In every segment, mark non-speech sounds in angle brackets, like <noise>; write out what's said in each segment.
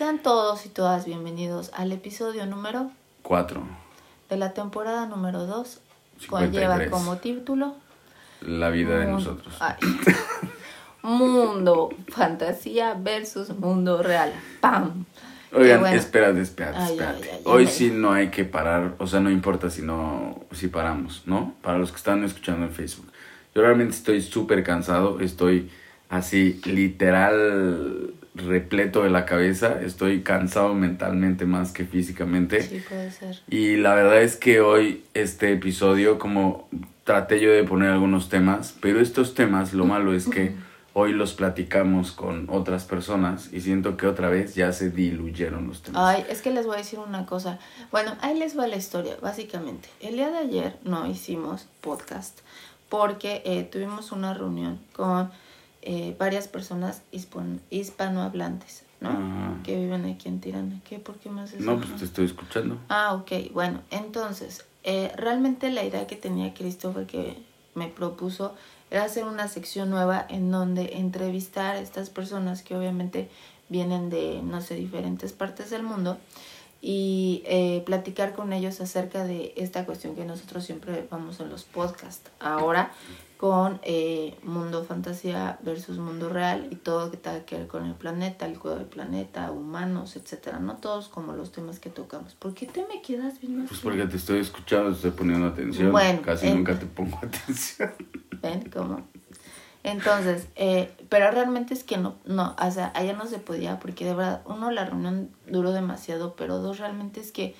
Sean todos y todas bienvenidos al episodio número 4. de la temporada número 2, cual lleva 53. como título La vida de nosotros. Ay. Mundo fantasía versus mundo real. ¡Pam! Oigan, bueno. espérate, espérate, Ay, espérate. ay, ay, ya Hoy sí no hay que parar, o sea, no importa si no, si paramos, ¿no? Para los que están escuchando en Facebook. Yo realmente estoy súper cansado, estoy así literal repleto de la cabeza, estoy cansado mentalmente más que físicamente. Sí, puede ser. Y la verdad es que hoy este episodio, como traté yo de poner algunos temas, pero estos temas, lo malo es que <laughs> hoy los platicamos con otras personas y siento que otra vez ya se diluyeron los temas. Ay, es que les voy a decir una cosa. Bueno, ahí les va la historia, básicamente. El día de ayer no hicimos podcast porque eh, tuvimos una reunión con eh, varias personas hispanohablantes, ¿no? Ah. Que viven aquí en Tirana. ¿Qué? ¿Por qué más no, pues te estoy escuchando. Ah, ok. Bueno, entonces, eh, realmente la idea que tenía Christopher que me propuso era hacer una sección nueva en donde entrevistar a estas personas que obviamente vienen de, no sé, diferentes partes del mundo y eh, platicar con ellos acerca de esta cuestión que nosotros siempre vamos en los podcasts. Ahora con eh, mundo fantasía versus mundo real y todo lo que tenga que ver con el planeta, el cuidado del planeta, humanos, etcétera, no todos como los temas que tocamos. ¿Por qué te me quedas viendo Pues así? porque te estoy escuchando, te estoy poniendo atención. Bueno, Casi nunca te pongo <laughs> atención. ¿Ven cómo? Entonces, eh, pero realmente es que no, no, o sea, allá no se podía porque de verdad, uno, la reunión duró demasiado, pero dos, realmente es que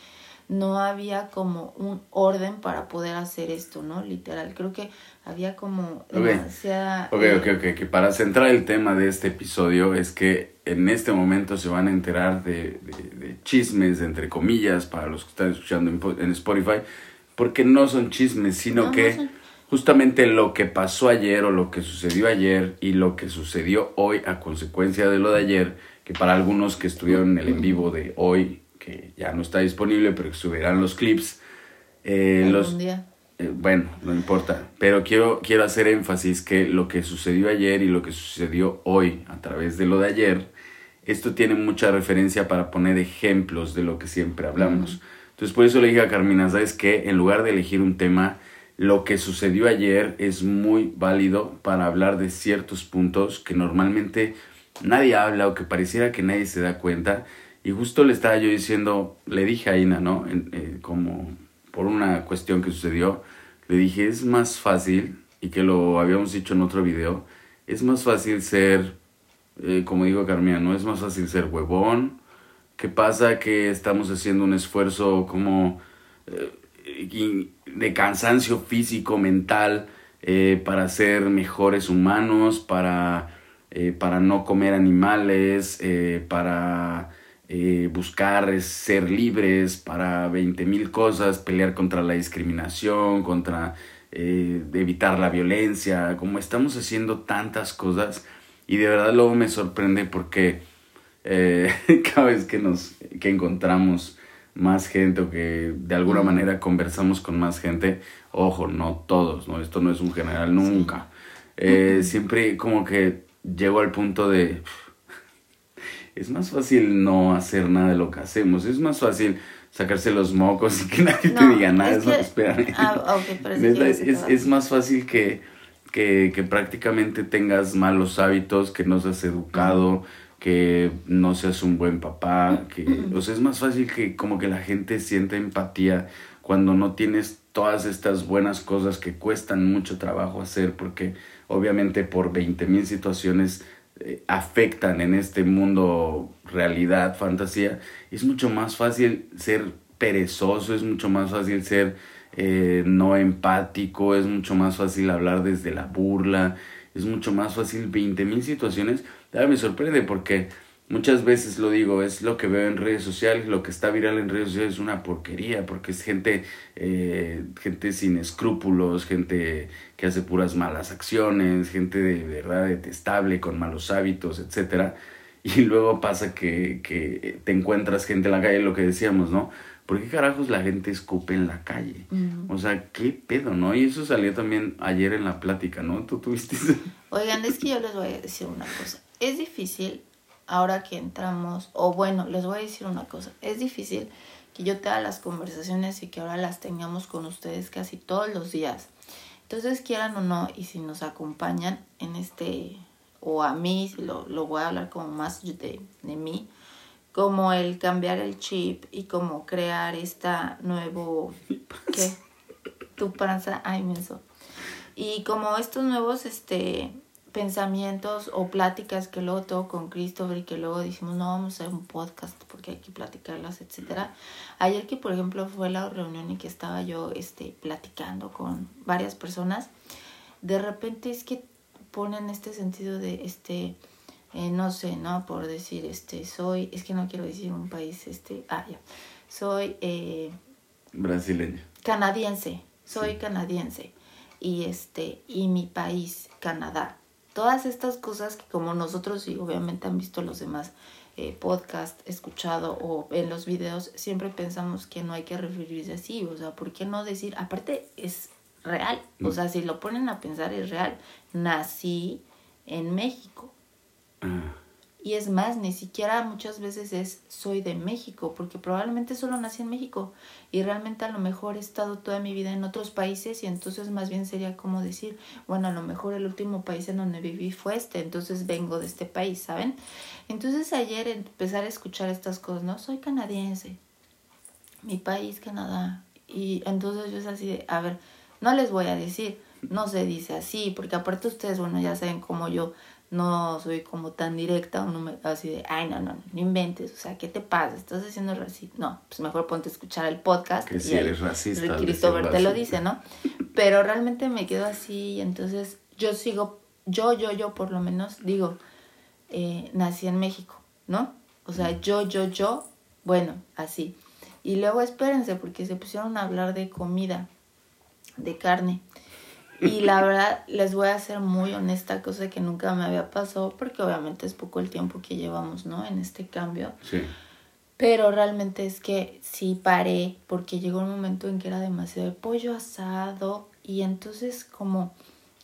no había como un orden para poder hacer esto, ¿no? Literal, creo que había como demasiada... Ok, ok, ok. Que para centrar el tema de este episodio es que en este momento se van a enterar de, de- de chismes, entre comillas, para los que están escuchando en, po- en Spotify, porque no son chismes, sino No, no que son. justamente lo que pasó ayer o lo que sucedió ayer y lo que sucedió hoy a consecuencia de lo de ayer, que para algunos que estuvieron en el en vivo de hoy, que ya no está disponible, pero que subirán los clips, eh, los, día. eh, bueno, no importa, pero quiero, quiero hacer énfasis que lo que sucedió ayer y lo que sucedió hoy a través de lo de ayer, esto tiene mucha referencia para poner ejemplos de lo que siempre hablamos. Entonces por eso le dije a Carmina, ¿sabes qué? En lugar de elegir un tema, lo que sucedió ayer es muy válido para hablar de ciertos puntos que normalmente nadie habla o que pareciera que nadie se da cuenta. Y justo le estaba yo diciendo, le dije a Ina, ¿no? Eh, como por una cuestión que sucedió, le dije, es más fácil, y que lo habíamos dicho en otro video, es más fácil ser, eh, como digo Carmina, ¿no? Es más fácil ser huevón. ¿Qué pasa? Que estamos haciendo un esfuerzo como eh, de cansancio físico, mental, para ser mejores humanos, para, para no comer animales, para eh, buscar ser libres, para 20 mil cosas, pelear contra la discriminación, contra eh, evitar la violencia, como estamos haciendo tantas cosas y de verdad luego me sorprende porque eh, <laughs> cada vez que nos que encontramos más gente o que de alguna manera conversamos con más gente, ojo, no todos, ¿no? Esto no es un general nunca. Eh, Siempre como que llego al punto de... Es más fácil no hacer nada de lo que hacemos, es más fácil sacarse los mocos y que <laughs> nadie te No, diga nada, es es que- espérame. Ah, <laughs> pero Neta, quieres es, es más fácil que, que, que prácticamente tengas malos hábitos, que no seas educado, que no seas un buen papá, que, o sea, es más fácil que como que la gente sienta empatía cuando no tienes todas estas buenas cosas que cuestan mucho trabajo hacer, porque obviamente por 20 mil situaciones afectan en este mundo realidad, fantasía, es mucho más fácil ser perezoso, es mucho más fácil ser eh, no empático, es mucho más fácil hablar desde la burla, es mucho más fácil 20 mil situaciones. Ya me sorprende porque muchas veces lo digo, es lo que veo en redes sociales, lo que está viral en redes sociales es una porquería, porque es gente, eh, gente sin escrúpulos, gente que hace puras malas acciones, gente de verdad detestable, con malos hábitos, etcétera. <laughs> Y luego pasa que, que te encuentras gente en la calle, lo que decíamos, ¿no? ¿Por qué carajos la gente escupe en la calle? O sea, qué pedo, ¿no? Y eso salió también ayer en la plática, ¿no? ¿Tú tuviste eso? Oigan, es que yo les voy a decir una cosa. Es difícil ahora que entramos, o bueno, les voy a decir una cosa, es difícil que yo tenga las conversaciones y que ahora las tengamos con ustedes casi todos los días. Entonces, quieran o no, y si nos acompañan en este, o a mí, lo, lo voy a hablar como más de, de mí, como el cambiar el chip y como crear esta nuevo... ¿Qué? <laughs> Tu panza, ay, menso. Y como estos nuevos, este pensamientos o pláticas que luego tengo con Christopher y que luego decimos no vamos a hacer un podcast porque hay que platicarlas etcétera. Ayer que por ejemplo fue la reunión y que estaba yo este platicando con varias personas de repente es que ponen este sentido de este eh, no sé no por decir este soy es que no quiero decir un país este ah ya. Soy eh, brasileño canadiense soy canadiense y este y mi país Canadá todas estas cosas que como nosotros y obviamente han visto los demás eh, podcast escuchado o en los videos, siempre pensamos que no hay que referirse así, o sea, ¿por qué no decir? Aparte es real, o mm. sea, si lo ponen a pensar es real. Nací en México. Ah. Y es más, ni siquiera muchas veces es soy de México, porque probablemente solo nací en México y realmente a lo mejor he estado toda mi vida en otros países y entonces más bien sería como decir, bueno, a lo mejor el último país en donde viví fue este, entonces vengo de este país, ¿saben? Entonces ayer empezar a escuchar estas cosas, ¿no? Soy canadiense, mi país Canadá, y entonces yo es así de, a ver, no les voy a decir, no se dice así, porque aparte ustedes, bueno, ya saben cómo yo no soy como tan directa o no me así de, ay, no, no, no inventes, o sea, ¿qué te pasa? ¿Estás haciendo racista? No, pues mejor ponte a escuchar el podcast. Que si eres racista. Christopher te lo dice, ¿no? Pero realmente me quedo así y entonces yo sigo, yo, yo, yo por lo menos digo, eh, nací en México, ¿no? O sea, yo, yo, yo, bueno, así. Y luego espérense porque se pusieron a hablar de comida, de carne. Y la verdad, les voy a ser muy honesta, cosa que nunca me había pasado, porque obviamente es poco el tiempo que llevamos, ¿no? En este cambio. Sí. Pero realmente es que sí paré, porque llegó un momento en que era demasiado pollo asado, y entonces como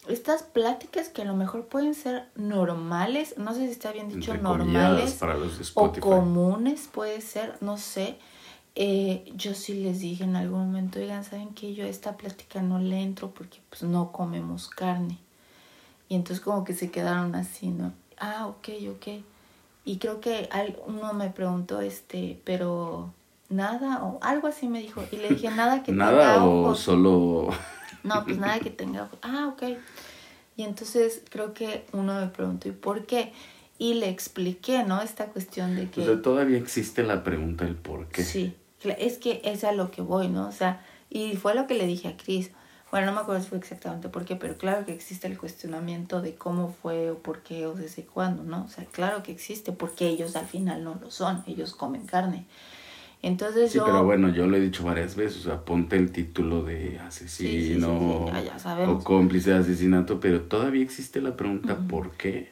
estas pláticas que a lo mejor pueden ser normales, no sé si está bien dicho normales para los o comunes, puede ser, no sé eh, yo sí les dije en algún momento, oigan, ¿saben que Yo a esta plática no le entro porque pues no comemos carne. Y entonces como que se quedaron así, ¿no? Ah, ok, ok. Y creo que uno me preguntó, este, pero nada, o algo así me dijo. Y le dije, nada que <laughs> tenga ¿Nada o solo...? No, <laughs> pues nada que tenga Ah, ok. Y entonces creo que uno me preguntó, ¿y por qué? Y le expliqué, ¿no? Esta cuestión de que... O sea, todavía existe la pregunta del por qué. Sí, es que es a lo que voy, ¿no? O sea, y fue lo que le dije a Cris. Bueno, no me acuerdo si fue exactamente por qué, pero claro que existe el cuestionamiento de cómo fue o por qué o desde cuándo, ¿no? O sea, claro que existe, porque ellos al final no lo son, ellos comen carne. Entonces sí, yo... pero bueno, yo lo he dicho varias veces, o sea, ponte el título de asesino o cómplice de asesinato, pero todavía existe la pregunta ¿por qué?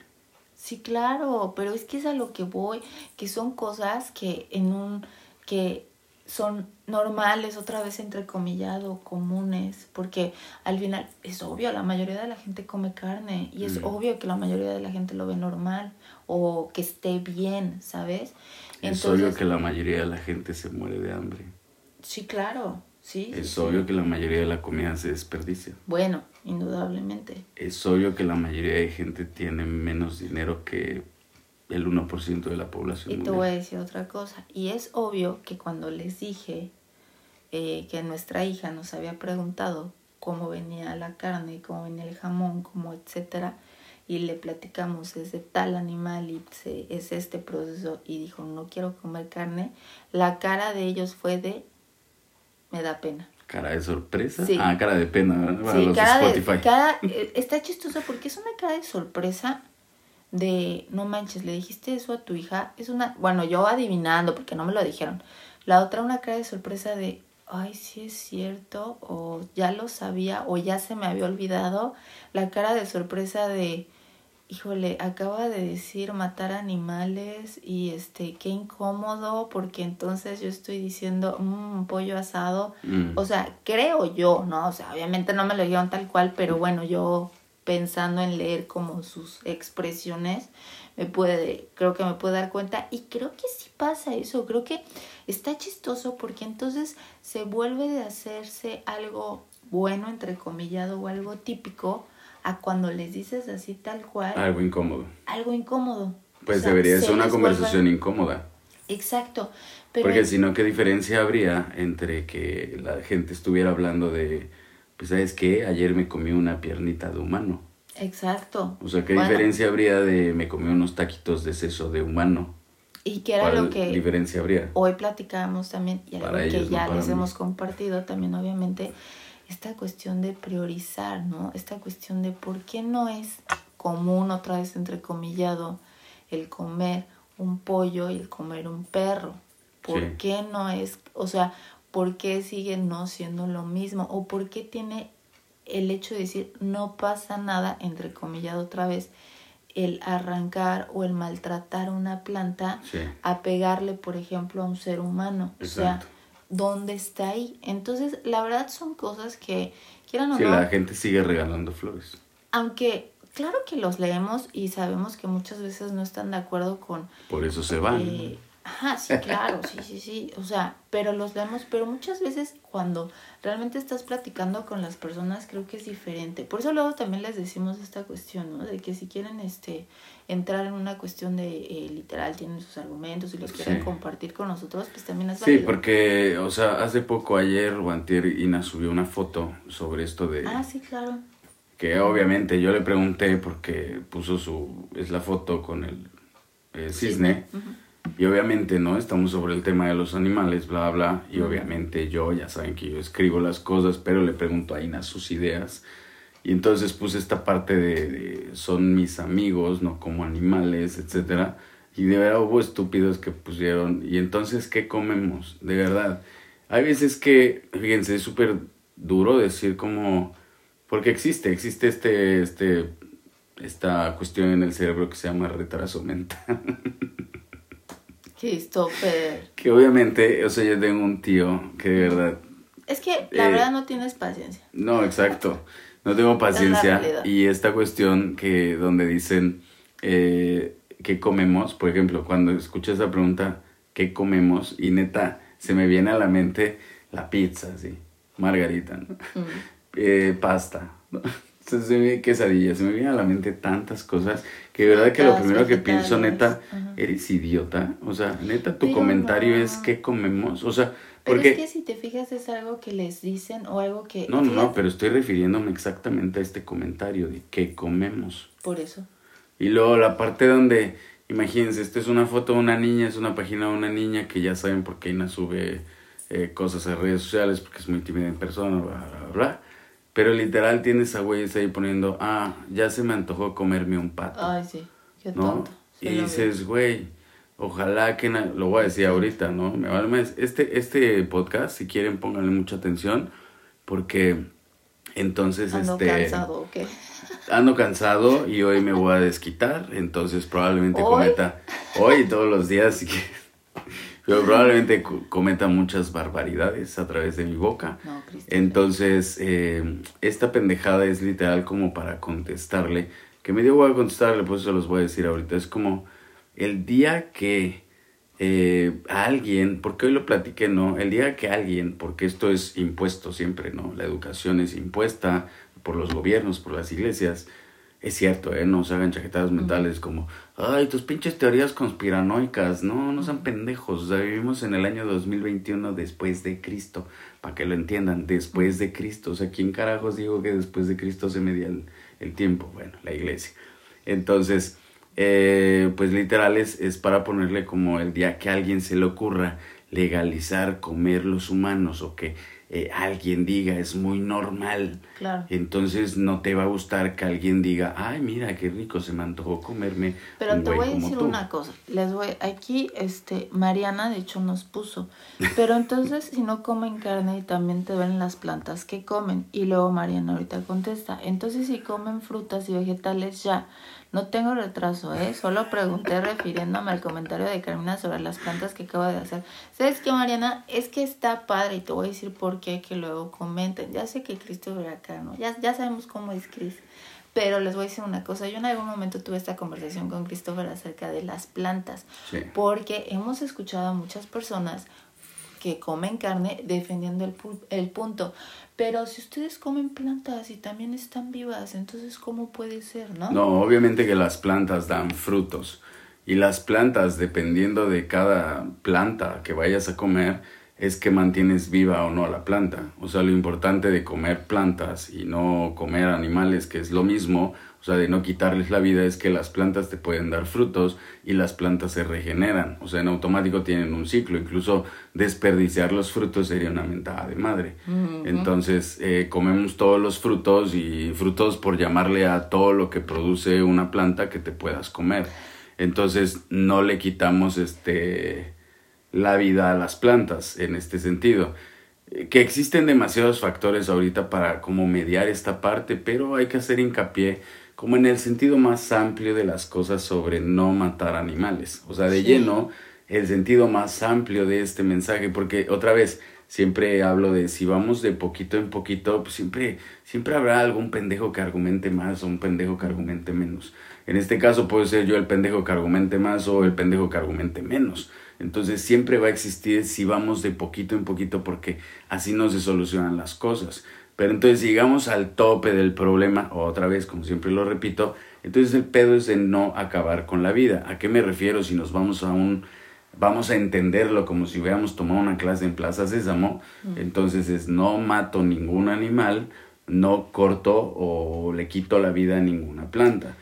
Sí, claro, pero es que es a lo que voy, que son cosas que en un que son normales, otra vez entrecomillado, comunes, porque al final es obvio, la mayoría de la gente come carne y es mm. obvio que la mayoría de la gente lo ve normal o que esté bien, ¿sabes? es obvio que la mayoría de la gente se muere de hambre. Sí, claro, sí. Es obvio que la mayoría de la comida se desperdicia. Bueno, indudablemente. Es obvio que la mayoría de gente tiene menos dinero que el 1% de la población. Y te voy a decir otra cosa. Y es obvio que cuando les dije eh, que nuestra hija nos había preguntado cómo venía la carne, cómo venía el jamón, cómo etcétera, y le platicamos es de tal animal y es este proceso y dijo no quiero comer carne, la cara de ellos fue de me da pena. Cara de sorpresa. Ah, cara de pena. sí, cara De, cara, <laughs> eh, está chistoso porque es una cara de sorpresa de, no manches, le dijiste eso a tu hija, es una, bueno, yo adivinando porque no me lo dijeron. La otra una cara de sorpresa de, ay, sí es cierto, o ya lo sabía, o ya se me había olvidado. La cara de sorpresa de, híjole, acaba de decir matar animales y este, qué incómodo, porque entonces yo estoy diciendo, mmm, pollo asado. Mm. O sea, creo yo, ¿no? O sea, obviamente no me lo dijeron tal cual, pero bueno, yo pensando en leer como sus expresiones, me puede, creo que me puede dar cuenta y creo que sí pasa eso, creo que está chistoso porque entonces se vuelve de hacerse algo bueno, entre comillado, o algo típico, a cuando les dices así tal cual. Algo incómodo. Algo incómodo. Pues debería ser una conversación incómoda. Exacto. Porque si no, ¿qué diferencia habría entre que la gente estuviera hablando de, pues, ¿sabes qué? Ayer me comí una piernita de humano. Exacto. O sea, ¿qué diferencia habría de me comí unos taquitos de seso de humano? Y qué era lo que diferencia habría? Hoy platicábamos también, y algo que ya les hemos compartido también, obviamente, esta cuestión de priorizar, ¿no? Esta cuestión de por qué no es común, otra vez entrecomillado, el comer un pollo y el comer un perro. ¿Por qué no es, o sea, por qué sigue no siendo lo mismo? ¿O por qué tiene el hecho de decir no pasa nada, entrecomillado otra vez, el arrancar o el maltratar una planta a pegarle, por ejemplo, a un ser humano? O sea, ¿dónde está ahí? Entonces, la verdad son cosas que, quieran o sí, la gente sigue regalando flores. Aunque claro que los leemos y sabemos que muchas veces no están de acuerdo con... Por eso se van. Eh, ajá, sí, claro, sí, sí, sí. O sea, pero los leemos, pero muchas veces cuando realmente estás platicando con las personas creo que es diferente. Por eso luego también les decimos esta cuestión, ¿no? De que si quieren este entrar en una cuestión de eh, literal, tienen sus argumentos y los quieren compartir con nosotros, pues también es válido. Sí, porque, o sea, hace poco ayer o antier Ina subió una foto sobre esto de... Ah, sí, claro que obviamente yo le pregunté porque puso su, es la foto con el, cisne, y obviamente, ¿no? Estamos sobre el tema de los animales, bla, bla, y obviamente yo, ya saben que yo escribo las cosas, pero le pregunto a Ina sus ideas, y entonces puse esta parte de, son mis amigos, no como animales, etcétera, y de verdad hubo estúpidos que pusieron, y entonces, ¿qué comemos? De verdad. Hay veces que, fíjense, es súper duro decir como porque existe, existe este, este, esta cuestión en el cerebro que se llama retraso mental. <laughs> Christopher. Que obviamente, o sea, yo tengo un tío que de verdad... Es que la eh, verdad no tienes paciencia. No, exacto. No tengo paciencia. Y esta cuestión que donde dicen eh, qué comemos, por ejemplo, cuando escucho esa pregunta, ¿qué comemos? Y neta, se me viene a la mente la pizza, sí, margarita, ¿no? Mm <laughs> eh, pasta. Se viene quesadilla, se me vienen a la mente tantas cosas que de verdad que lo primero que pienso, neta, eres idiota. O sea, neta, tu comentario es qué comemos. O sea, pero porque... es que si te fijas es algo que les dicen o algo que... No, no, no, pero estoy refiriéndome exactamente a este comentario de qué comemos. Por eso. Y luego la parte donde, imagínense, esta es una foto de una niña, es una página de una niña que ya saben por qué Ina sube eh, cosas a redes sociales, porque es muy tímida en persona, bla, bla, bla. Pero literal tienes a güeyes ahí poniendo, ah, ya se me antojó comerme un pato. Ay, sí, qué tonto. y dices, güey, ojalá que, lo voy a decir ahorita, ¿no? Me vale Este, este podcast, si quieren, pónganle mucha atención, porque entonces, ando este... cansado, ¿o qué? <laughs> Ando cansado y hoy me voy a desquitar, entonces probablemente cometa, hoy todos los días, pero probablemente cometa muchas barbaridades a través de mi boca. Entonces, eh, esta pendejada es literal como para contestarle, que me dio voy a contestarle, pues eso los voy a decir ahorita. Es como el día que eh, alguien, porque hoy lo platiqué, ¿no? El día que alguien, porque esto es impuesto siempre, ¿no? La educación es impuesta por los gobiernos, por las iglesias es cierto, ¿eh? No se hagan chaquetadas mentales como, ay, tus pinches teorías conspiranoicas. No, no sean pendejos. O sea, vivimos en el año 2021 después de Cristo. Para que lo entiendan, después de Cristo. O sea, ¿quién carajos digo que después de Cristo se medía el, el tiempo? Bueno, la iglesia. Entonces, eh, pues literal es, es para ponerle como el día que a alguien se le ocurra legalizar comer los humanos o que eh, alguien diga, es muy normal. Claro. Entonces no te va a gustar que alguien diga, ay, mira, qué rico, se me antojó comerme. Pero te voy a decir una cosa, les voy, aquí, este, Mariana de hecho nos puso, pero entonces si no comen carne y también te ven las plantas que comen, y luego Mariana ahorita contesta, entonces si comen frutas y vegetales ya, no tengo retraso, ¿eh? Solo pregunté refiriéndome al comentario de Carmina sobre las plantas que acabo de hacer. ¿Sabes qué, Mariana? Es que está padre y te voy a decir por qué, que luego comenten. Ya sé que Cristo ve acá, ¿no? Ya, ya sabemos cómo es Cris. Pero les voy a decir una cosa, yo en algún momento tuve esta conversación con Christopher acerca de las plantas, porque hemos escuchado a muchas personas que comen carne defendiendo el, el punto. Pero si ustedes comen plantas y también están vivas, entonces ¿cómo puede ser, no? No, obviamente que las plantas dan frutos. Y las plantas, dependiendo de cada planta que vayas a comer, es que mantienes viva o no la planta. O sea, lo importante de comer plantas y no comer animales, que es lo mismo, o sea, de no quitarles la vida, es que las plantas te pueden dar frutos y las plantas se regeneran. O sea, en automático tienen un ciclo. Incluso desperdiciar los frutos sería una mentada de madre. Entonces, eh, comemos todos los frutos y frutos por llamarle a todo lo que produce una planta que te puedas comer. Entonces, no le quitamos este la vida a las plantas en este sentido. Que existen demasiados factores ahorita para como mediar esta parte, pero hay que hacer hincapié como en el sentido más amplio de las cosas sobre no matar animales. O sea, de lleno, el sentido más amplio de este mensaje, porque otra vez, siempre hablo de si vamos de poquito en poquito, pues siempre, siempre habrá algún pendejo que argumente más o un pendejo que argumente menos. En este caso puede ser yo el pendejo que argumente más o el pendejo que argumente menos. Entonces siempre va a existir si vamos de poquito en poquito porque así no se solucionan las cosas. Pero entonces llegamos al tope del problema, otra vez, como siempre lo repito, entonces el pedo es de no acabar con la vida. ¿A qué me refiero si nos vamos a un vamos a entenderlo como si hubiéramos tomado una clase en Plaza Sésamo, entonces es no mato ningún animal, no corto o le quito la vida a ninguna planta.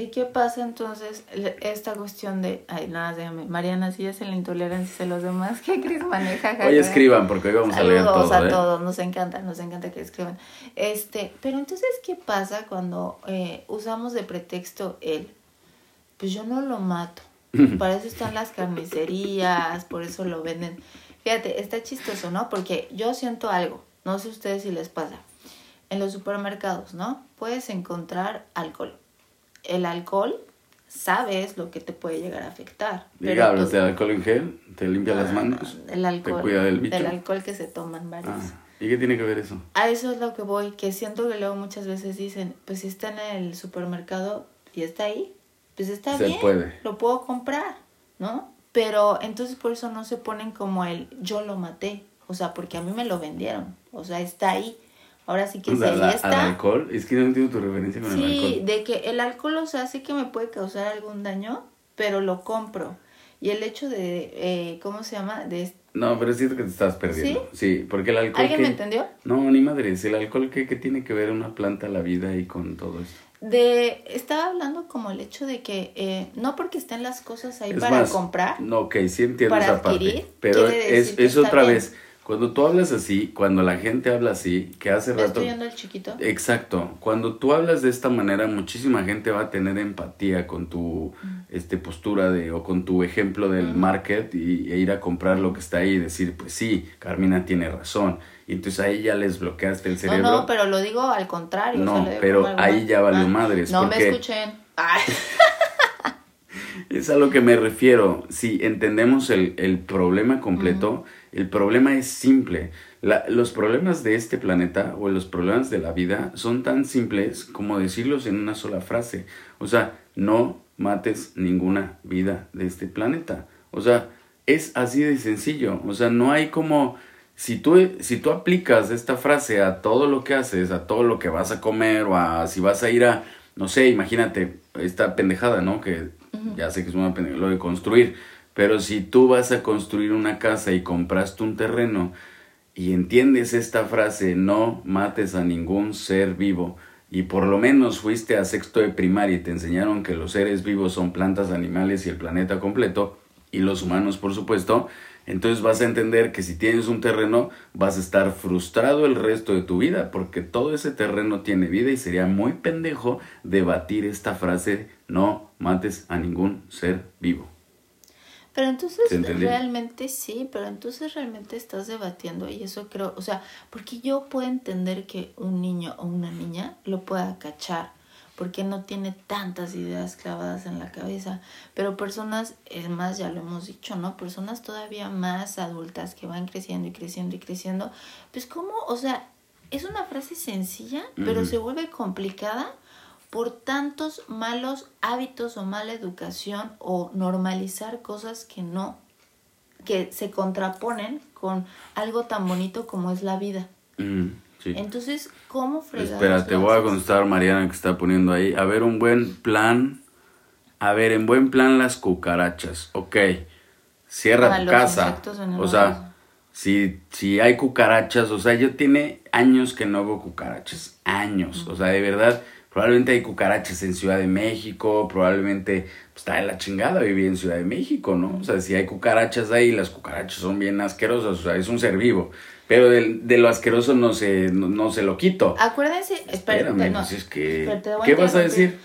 ¿Y qué pasa entonces esta cuestión de, ay, nada, déjame, Mariana, si es en la intolerancia de los demás, ¿qué Cris maneja? <laughs> Hoy escriban, porque hoy vamos a leer todo. a ¿eh? todos, nos encanta, nos encanta que escriban. Este, pero entonces, ¿qué pasa cuando eh, usamos de pretexto el, pues yo no lo mato, para eso están las carnicerías, por eso lo venden. Fíjate, está chistoso, ¿no? Porque yo siento algo, no sé ustedes si les pasa. En los supermercados, ¿no? Puedes encontrar alcohol el alcohol sabes lo que te puede llegar a afectar. Diga, hablas del alcohol en gel, te limpia las manos, el alcohol, te cuida del bicho. El alcohol que se toman varios. Ah, ¿Y qué tiene que ver eso? A eso es lo que voy, que siento que luego muchas veces dicen, pues si está en el supermercado y está ahí, pues está se bien, puede. lo puedo comprar, ¿no? Pero entonces por eso no se ponen como el yo lo maté, o sea, porque a mí me lo vendieron, o sea, está ahí. Ahora sí que sí, está. ¿Al alcohol? Es que no entiendo tu referencia con el alcohol. Sí, de que el alcohol, o sea, sí que me puede causar algún daño, pero lo compro. Y el hecho de, eh, ¿cómo se llama? De... No, pero siento que te estás perdiendo. ¿Sí? Sí, porque el alcohol... ¿Alguien me entendió? No, ni madre. ¿El alcohol qué, qué tiene que ver una planta, la vida y con todo eso? De, estaba hablando como el hecho de que eh, no porque estén las cosas ahí para comprar. No, ok, sí entiendo esa parte. Pero es, es otra vez cuando tú hablas así, cuando la gente habla así, que hace rato... Estoy el chiquito. Exacto. Cuando tú hablas de esta manera, muchísima gente va a tener empatía con tu este, postura de, o con tu ejemplo del market y, e ir a comprar lo que está ahí y decir, pues sí, Carmina tiene razón. Y entonces ahí ya les bloqueaste el cerebro. No, no, pero lo digo al contrario. No, pero ahí ya valió madres. No me escuchen. <laughs> es a lo que me refiero. Si entendemos el, el problema completo... El problema es simple. los problemas de este planeta o los problemas de la vida son tan simples como decirlos en una sola frase. O sea, no mates ninguna vida de este planeta. O sea, es así de sencillo. O sea, no hay como... Si tú, si tú aplicas esta frase a todo lo que haces, a todo lo que vas a comer o a si vas a ir a, no sé, imagínate esta pendejada, ¿no? Que ya sé que es una pendejada, lo de construir. Pero si tú vas a construir una casa y compraste un terreno y entiendes esta frase, no mates a ningún ser vivo, y por lo menos fuiste a sexto de primaria y te enseñaron que los seres vivos son plantas, animales y el planeta completo, y los humanos por supuesto, entonces vas a entender que si tienes un terreno vas a estar frustrado el resto de tu vida, porque todo ese terreno tiene vida y sería muy pendejo debatir esta frase, no mates a ningún ser vivo. Pero entonces realmente sí, pero entonces realmente estás debatiendo y eso creo, o sea, porque yo puedo entender que un niño o una niña lo pueda cachar, porque no tiene tantas ideas clavadas en la cabeza, pero personas, es más, ya lo hemos dicho, ¿no? Personas todavía más adultas que van creciendo y creciendo y creciendo, pues como, o sea, es una frase sencilla, pero se vuelve complicada por tantos malos hábitos o mala educación o normalizar cosas que no, que se contraponen con algo tan bonito como es la vida. Mm, sí. Entonces, ¿cómo fregar? Espera, te voy a contestar Mariana que está poniendo ahí. A ver, un buen plan. A ver, en buen plan las cucarachas. Ok. Cierra tu casa. O sea, si, si hay cucarachas, o sea, yo tiene años que no veo cucarachas. Años. O sea, de verdad, probablemente hay cucarachas en Ciudad de México, probablemente pues, está de la chingada vivir en Ciudad de México, ¿no? O sea, si hay cucarachas ahí, las cucarachas son bien asquerosas, o sea, es un ser vivo. Pero del- de, lo asqueroso no se, no, no se lo quito. Acuérdense, Espérame, no, pues es que... ¿Qué vas a decir?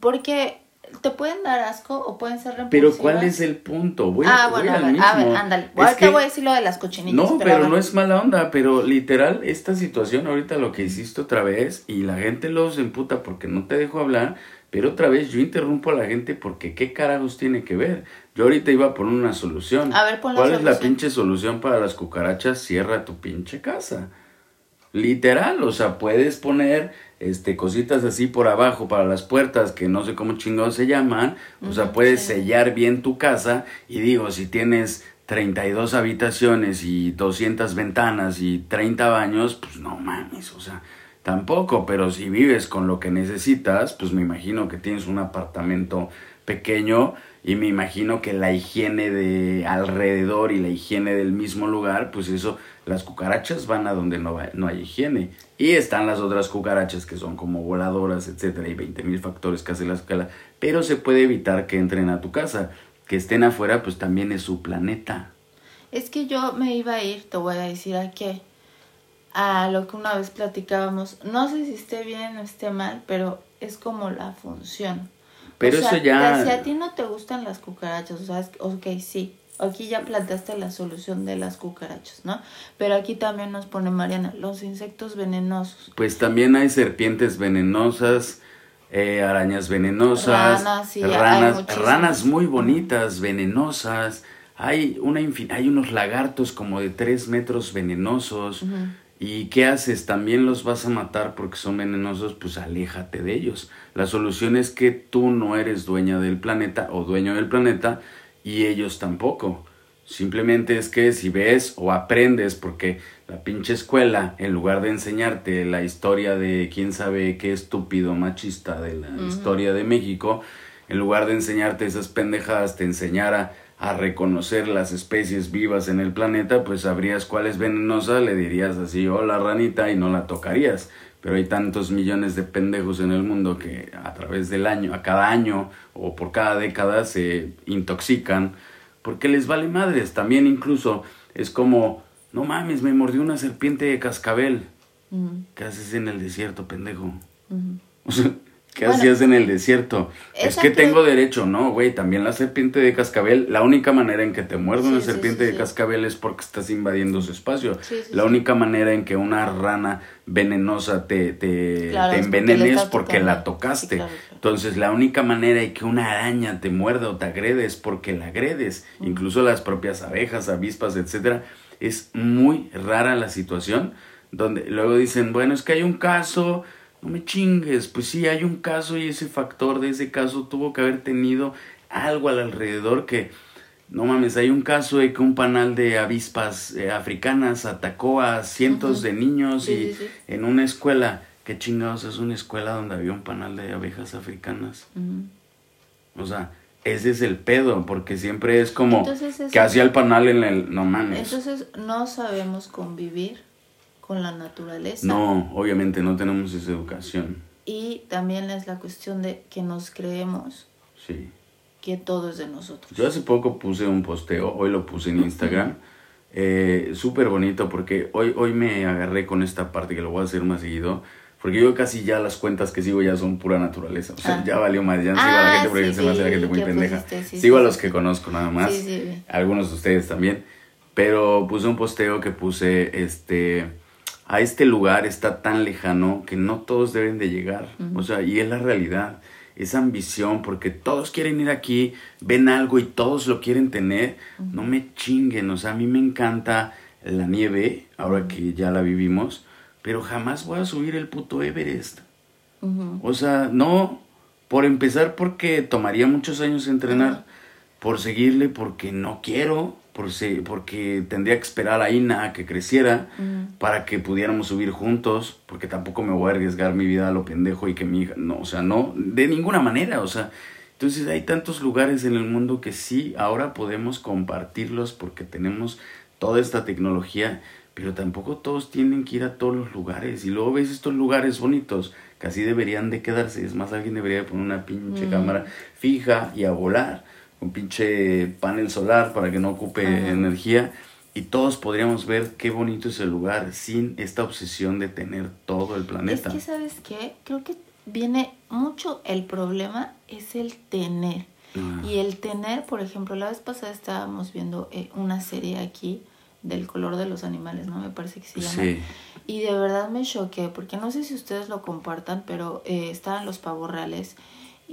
Porque te pueden dar asco o pueden ser Pero repulsivas. ¿cuál es el punto? Voy, ah, voy bueno, a ver, mismo. a ver, ándale. Es Ahorita que- voy a decir lo de las cochinitas. No, a pero no es mala onda, pero literal, esta situación ahorita lo que hiciste otra vez y la gente se emputa porque no te dejo hablar, pero otra vez yo interrumpo a la gente porque qué carajos tiene que ver. Yo ahorita iba a poner una solución. A ver, pon la ¿Cuál es la pinche solución para las cucarachas? Cierra tu pinche casa. Literal, o sea, puedes poner este cositas así por abajo para las puertas que no sé cómo chingados se llaman, o sea, puedes sí. sellar bien tu casa y digo, si tienes 32 habitaciones y 200 ventanas y 30 baños, pues no mames, o sea, tampoco, pero si vives con lo que necesitas, pues me imagino que tienes un apartamento pequeño y me imagino que la higiene de alrededor y la higiene del mismo lugar, pues eso, las cucarachas van a donde no, va- no hay higiene. Y están las otras cucarachas que son como voladoras, etcétera, y 20 mil factores que hace la escala. Pero se puede evitar que entren a tu casa. Que estén afuera, pues también es su planeta. Es que yo me iba a ir, te voy a decir a qué. A lo que una vez platicábamos. No sé si esté bien o esté mal, pero es como la función. Pero O sea, eso ya- Si a ti no te gustan las cucarachas, o sea, ok, sí. Aquí ya planteaste la solución de las cucarachas, ¿no? Pero aquí también nos pone Mariana, los insectos venenosos. Pues también hay serpientes venenosas, eh, arañas venenosas, Ranas, sí, ranas, muy bonitas, venenosas. Hay, una hay unos lagartos como de tres metros venenosos. ¿Y qué haces? También los vas a matar porque son venenosos, pues aléjate de ellos. La solución es que tú no eres dueña del planeta o dueño del planeta y ellos tampoco. Simplemente es que si ves o aprendes, porque la pinche escuela, en lugar de enseñarte la historia de quién sabe qué estúpido machista de la historia de México, en lugar de enseñarte esas pendejadas, te enseñara a reconocer las especies vivas en el planeta, pues sabrías cuál es venenosa, le dirías así, hola ranita, y no la tocarías. Pero hay tantos millones de pendejos en el mundo que a través del año, a cada año o por cada década se intoxican porque les vale madres. También incluso es como, no mames, me mordió una serpiente de cascabel. ¿Qué haces en el desierto, pendejo? O sea, ¿qué Bueno, hacías en el desierto? Es que tengo derecho, ¿no, güey? También la serpiente de cascabel, la única manera en que te muerde una Sí, serpiente sí, de cascabel es porque estás invadiendo su espacio. La única manera en que una rana venenosa te, te, Claro, te es porque envenene es porque tocando. la tocaste. claro, claro. Entonces, la única manera en que una araña te muerda o te agrede es porque la agredes. Incluso las propias abejas, avispas, etcétera. Es muy rara la situación donde luego dicen, bueno, es que hay un caso, no me chingues. Pues sí, hay un caso y ese factor de ese caso tuvo que haber tenido algo al alrededor que, no mames, hay un caso de que un panal de avispas eh, africanas atacó a cientos de niños Sí, y sí, sí. en una escuela. ¿Qué chingados es una escuela donde había un panal de abejas africanas? O sea, ese es el pedo, porque siempre es como Entonces, eso- que hacía el panal en el... No mames. Entonces no sabemos convivir con la naturaleza. No, obviamente no tenemos esa educación. Y también es la cuestión de que nos creemos Sí. que todo es de nosotros. Yo hace poco puse un posteo, hoy lo puse en Instagram, eh, súper bonito porque hoy, hoy me agarré con esta parte que lo voy a hacer más seguido, porque yo casi ya las cuentas que sigo ya son pura naturaleza, o sea, Ah. ya valió más, ya no sigo a la Ah, gente porque sí, se me hace la gente muy ¿qué pendeja. pusiste? Sí, sigo sí, a los que conozco nada más, Sí, sí, sí. algunos de ustedes también, pero puse un posteo que puse, este, a este lugar está tan lejano que no todos deben de llegar, o sea, y es la realidad. Esa ambición, porque todos quieren ir aquí, ven algo y todos lo quieren tener, no me chinguen, o sea, a mí me encanta la nieve, ahora que ya la vivimos, pero jamás voy a subir el puto Everest. O sea, no, por empezar porque tomaría muchos años entrenar, por seguirle porque no quiero, por se, porque tendría que esperar a Ina a que creciera para que pudiéramos subir juntos, porque tampoco me voy a arriesgar mi vida a lo pendejo y que mi hija, no, o sea, no, de ninguna manera, o sea, entonces hay tantos lugares en el mundo que sí, ahora podemos compartirlos porque tenemos toda esta tecnología, pero tampoco todos tienen que ir a todos los lugares. Y luego ves estos lugares bonitos que así deberían de quedarse. Es más, alguien debería poner una pinche Mm. cámara fija y a volar, un pinche panel solar para que no ocupe Ajá. energía. Y todos podríamos ver qué bonito es el lugar sin esta obsesión de tener todo el planeta. Es que, ¿sabes qué? Creo que viene mucho el problema, es el tener. Ah. Y el tener, por ejemplo, la vez pasada estábamos viendo eh, una serie aquí del color de los animales, ¿no? Me parece que se llama. Sí. Y de verdad me choqué, porque no sé si ustedes lo compartan, pero eh, estaban los pavos reales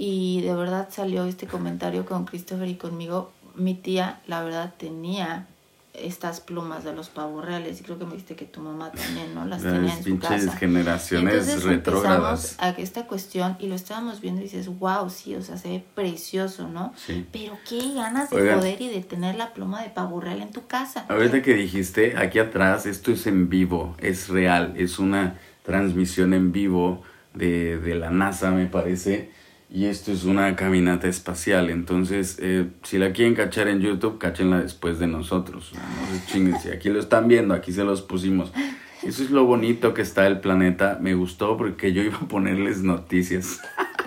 y de verdad salió este comentario con Christopher y conmigo. Mi tía, la verdad, tenía estas plumas de los pavos reales y creo que me dijiste que tu mamá también, ¿no? Las tenía en su pinches casa. generaciones Entonces retrógradas. a esta cuestión y lo estábamos viendo y dices, wow, sí, o sea, se ve precioso, ¿no? Sí. Pero qué ganas de poder y de tener la pluma de pavo real en tu casa. Ahorita que dijiste, aquí atrás, esto es en vivo, es real, es una transmisión en vivo de, de la NASA, me parece, y esto es una caminata espacial. Entonces, eh, si la quieren cachar en YouTube, cáchenla después de nosotros. No se chinguen, si aquí lo están viendo, aquí se los pusimos. Eso es lo bonito que está el planeta. Me gustó porque yo iba a ponerles noticias.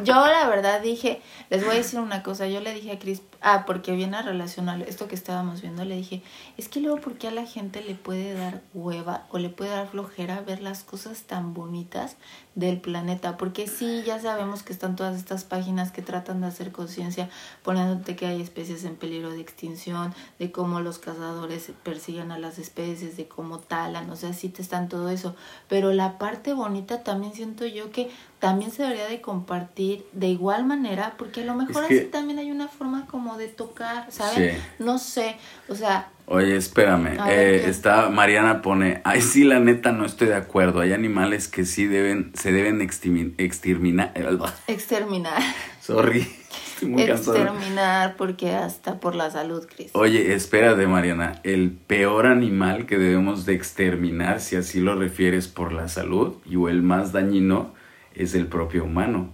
Yo la verdad dije, les voy a decir una cosa, yo le dije a Cris, ah, porque viene a relacionar esto que estábamos viendo, le dije, es que luego porque a la gente le puede dar hueva o le puede dar flojera ver las cosas tan bonitas del planeta, porque sí, ya sabemos que están todas estas páginas que tratan de hacer conciencia, poniéndote que hay especies en peligro de extinción, de cómo los cazadores persiguen a las especies, de cómo talan, o sea, sí te están todo eso, pero la parte bonita también siento yo que también se debería de compartir de igual manera, porque a lo mejor que- así también hay una forma como de tocar, ¿saben? Sí. No sé, o sea, Oye, espérame. Eh, está Mariana pone, ay sí, la neta no estoy de acuerdo. Hay animales que sí deben, se deben extermi- exterminar. <laughs> exterminar, Sorry, estoy muy exterminar, porque hasta por la salud, Cris. Oye, espérate, Mariana. El peor animal que debemos de exterminar, si así lo refieres por la salud, y o el más dañino, es el propio humano.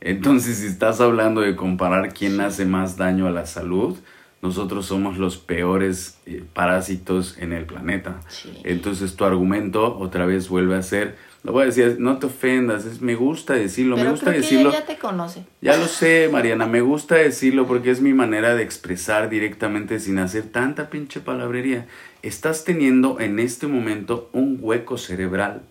Entonces, si estás hablando de comparar quién hace más daño a la salud, nosotros somos los peores eh, parásitos en el planeta. Sí. Entonces, tu argumento otra vez vuelve a ser, lo voy a decir, no te ofendas, es, me gusta decirlo, Pero me gusta creo que decirlo. ella ya te conoce. Ya lo sé, Mariana, me gusta decirlo porque es mi manera de expresar directamente sin hacer tanta pinche palabrería. Estás teniendo en este momento un hueco cerebral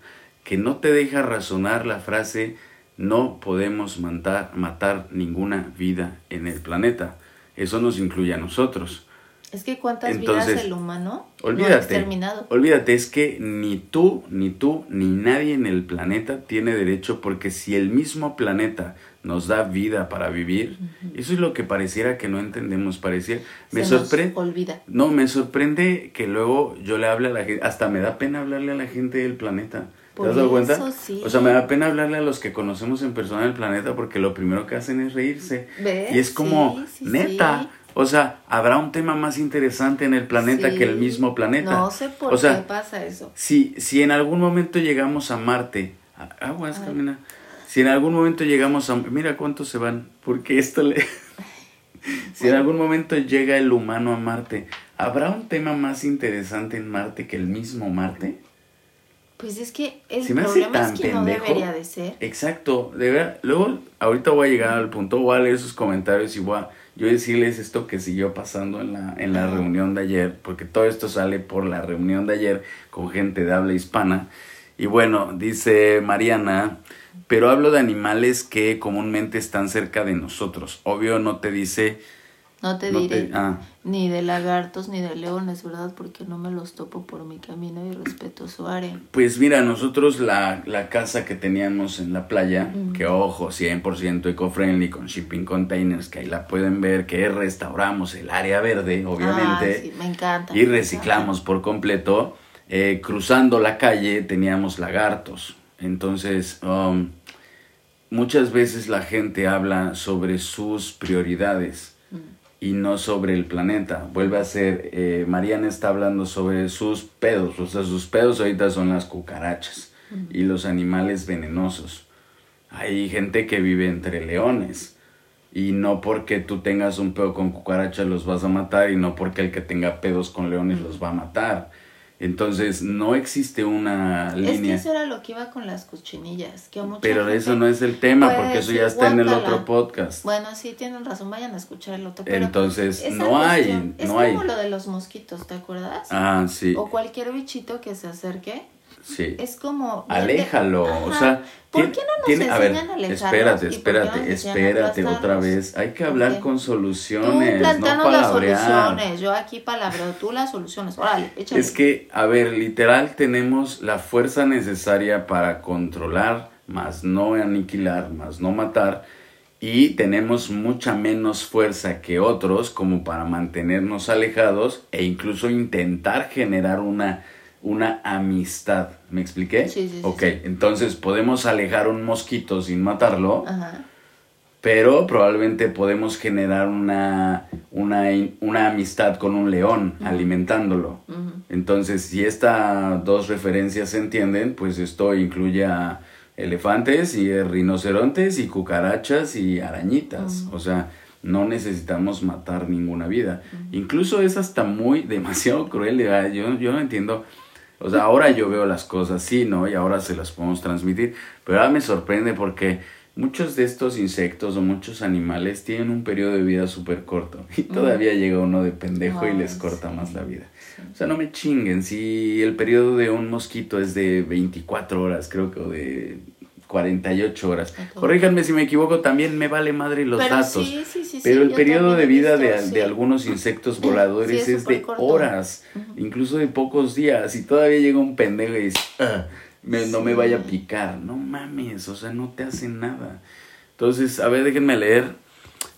que no te deja razonar la frase no podemos matar, matar ninguna vida en el planeta. Eso nos incluye a nosotros. Es que cuántas Entonces, vidas el humano no ha Olvídate. exterminado. Olvídate, es que ni tú, ni tú, ni nadie en el planeta tiene derecho porque si el mismo planeta nos da vida para vivir, eso es lo que pareciera que no entendemos, parecía. Me sorprende. olvida. No, me sorprende que luego yo le hable a la gente, hasta me da pena hablarle a la gente del planeta. ¿Te has dado cuenta? eso sí. O sea, me da pena hablarle a los que conocemos en persona del planeta porque lo primero que hacen es reírse. ¿Ves? Y es como, Sí, sí, neta, o sea, habrá un tema más interesante en el planeta que el mismo planeta. No sé por o sea, qué pasa eso. si, si en algún momento llegamos a Marte, aguas, Ay. camina. Si en algún momento llegamos a, mira cuántos se van, porque esto le, <laughs> si en algún momento llega el humano a Marte, ¿habrá un tema más interesante en Marte que el mismo Marte? Pues es que el me hace problema es que no debería de ser. Exacto, de verdad. Luego, ahorita voy a llegar al punto, voy a leer sus comentarios y voy a yo decirles esto que siguió pasando en la, en la reunión de ayer, porque todo esto sale por la reunión de ayer con gente de habla hispana. Y bueno, dice Mariana, pero hablo de animales que comúnmente están cerca de nosotros. Obvio no te dice... No te no diré te- ah. ni de lagartos ni de leones, ¿verdad? Porque no me los topo por mi camino y respeto su área. Pues mira, nosotros la, la casa que teníamos en la playa, que ojo, 100% eco-friendly con shipping containers, que ahí la pueden ver, que restauramos el área verde, obviamente, Ah, sí, me encanta. y reciclamos por completo. eh, cruzando la calle teníamos lagartos. Entonces, um, muchas veces la gente habla sobre sus prioridades y no sobre el planeta. Vuelve a ser, eh, Mariana está hablando sobre sus pedos, o sea, sus pedos ahorita son las cucarachas y los animales venenosos. Hay gente que vive entre leones y no porque tú tengas un pedo con cucarachas los vas a matar y no porque el que tenga pedos con leones los va a matar. Entonces, no existe una línea. Es que eso era lo que iba con las cochinillas. Que pero eso no es el tema, porque eso ya está en el otro podcast. Bueno, sí, tienen razón, vayan a escuchar el otro. Entonces, no hay, es como lo de los mosquitos, ¿te acuerdas? Ah, sí. O cualquier bichito que se acerque. Sí. Es como... Aléjalo, o sea... ¿Por qué no nos tiene, a ver, espérate, espérate, espérate otra vez. Hay que hablar con soluciones, tú no las soluciones, yo aquí palabreo, tú las soluciones. Órale, échale. Es que, a ver, literal tenemos la fuerza necesaria para controlar, más no aniquilar, más no matar, y tenemos mucha menos fuerza que otros como para mantenernos alejados e incluso intentar generar una una amistad. ¿Me expliqué? Sí, sí, Ok, entonces podemos alejar un mosquito sin matarlo, pero probablemente podemos generar una, una, una amistad con un león alimentándolo. Entonces, si estas dos referencias se entienden, pues esto incluye a elefantes y rinocerontes y cucarachas y arañitas. O sea, no necesitamos matar ninguna vida. Incluso es hasta muy <laughs> demasiado cruel. Yo, yo no entiendo o sea, ahora yo veo las cosas así, ¿no? Y ahora se las podemos transmitir. Pero ahora me sorprende porque muchos de estos insectos o muchos animales tienen un periodo de vida súper corto. Y todavía llega uno de pendejo y les corta más la vida. O sea, no me chinguen. Si el periodo de un mosquito es de 24 horas, creo que, o de 48 horas. Corríjanme si me equivoco, también me vale madre los datos. Pero el periodo de vida de, algunos <laughs> insectos voladores es, de horas, incluso de pocos días. Y todavía llega un pendejo y dice, ah, no me vaya a picar. No mames, o sea, no te hace nada. Entonces, a ver, déjenme leer.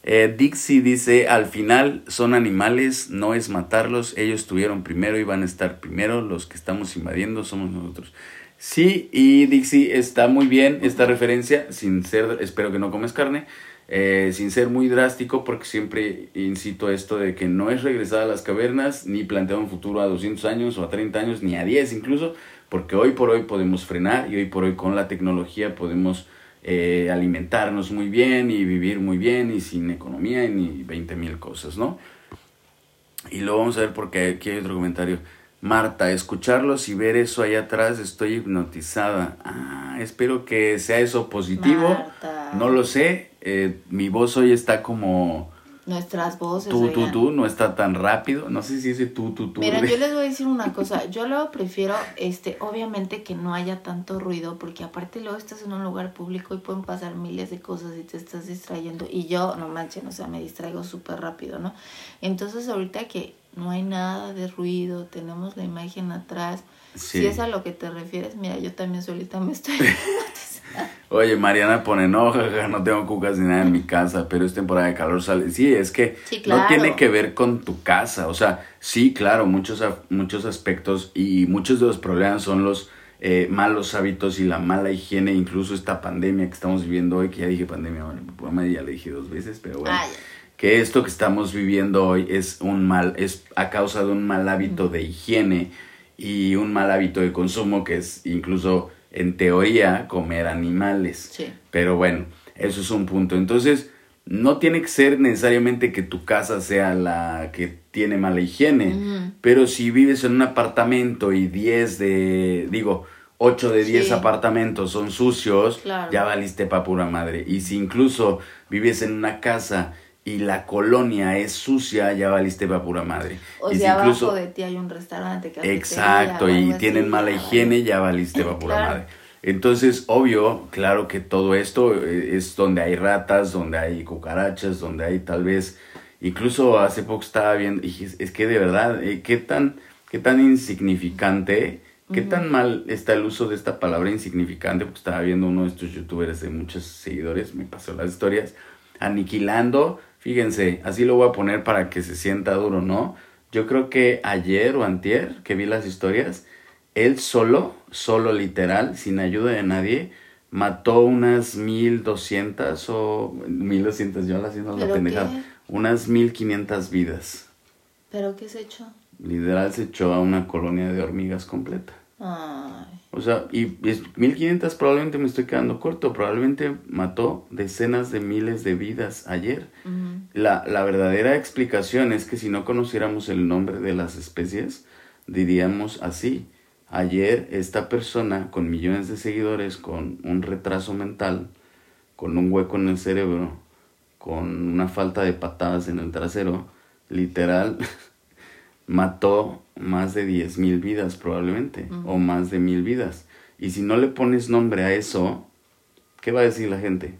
Eh, Dixie dice, al final son animales, no es matarlos, ellos tuvieron primero y van a estar primero, los que estamos invadiendo somos nosotros. Sí, y Dixie está muy bien esta referencia, sin ser, espero que no comes carne, eh, sin ser muy drástico, porque siempre incito esto de que no es regresar a las cavernas, ni plantear un futuro a 200 años o a 30 años, ni a 10 incluso, porque hoy por hoy podemos frenar y hoy por hoy con la tecnología podemos eh, alimentarnos muy bien y vivir muy bien y sin economía y ni 20 mil cosas, ¿no? Y lo vamos a ver porque aquí hay otro comentario. Marta, escucharlos y ver eso ahí atrás, estoy hipnotizada. Ah, espero que sea eso positivo. No lo sé. Eh, mi voz hoy está como. Nuestras voces. Tú, tú, tú, no está tan rápido. No sé si ese tú, tú, tú. Mira, yo <laughs> les voy a decir una cosa. Yo luego prefiero, este, obviamente que no haya tanto ruido, porque aparte luego estás en un lugar público y pueden pasar miles de cosas y te estás distrayendo. Y yo, no manchen, o sea, me distraigo súper rápido, ¿no? Entonces, ahorita que no hay nada de ruido, tenemos la imagen atrás. Si es a lo que te refieres, mira, yo también solita me estoy <laughs> Oye, Mariana pone, no, <laughs> no tengo cucas ni nada en mi casa, pero es temporada de calor, sale. Sí, es que no tiene que ver con tu casa, o sea, sí, claro, muchos, muchos aspectos y muchos de los problemas son los eh, malos hábitos y la mala higiene, incluso esta pandemia que estamos viviendo hoy, que ya dije pandemia, bueno, ya le dije dos veces, pero bueno. Ah, que esto que estamos viviendo hoy es un mal, es a causa de un mal hábito de higiene y un mal hábito de consumo que es incluso en teoría comer animales. Sí. Pero bueno, eso es un punto. Entonces, no tiene que ser necesariamente que tu casa sea la que tiene mala higiene, pero si vives en un apartamento y 10 de, digo, 8 de 10 apartamentos son sucios, ya valiste pa' pura madre. Y si incluso vives en una casa y la colonia es sucia, ya valiste para pura madre. O sea, abajo de ti hay un restaurante. Exacto, y tienen mala higiene, ya valiste para pura madre. Entonces, obvio, claro que todo esto eh, es donde hay ratas, donde hay cucarachas, donde hay tal vez, incluso hace poco estaba viendo, y es que de verdad, eh, qué tan, qué tan insignificante, qué tan mal está el uso de esta palabra insignificante, porque estaba viendo uno de estos youtubers de muchos seguidores, me pasó las historias, aniquilando Fíjense, así lo voy a poner para que se sienta duro, ¿no? Yo creo que ayer o antier que vi las historias, él solo, solo literal, sin ayuda de nadie, mató unas 1200 o 1200, yo la haciendo la ¿Pero pendejada, unas 1500 vidas. ¿Pero qué se echó? Literal se echó a una colonia de hormigas completa. Ay. O sea, y es 1500 probablemente me estoy quedando corto, probablemente mató decenas de miles de vidas ayer. La, la verdadera explicación es que si no conociéramos el nombre de las especies, diríamos así. Ayer esta persona con millones de seguidores, con un retraso mental, con un hueco en el cerebro, con una falta de patadas en el trasero, literal, <laughs> mató más de 10.000 vidas probablemente, o más de mil vidas. Y si no le pones nombre a eso, ¿qué va a decir la gente?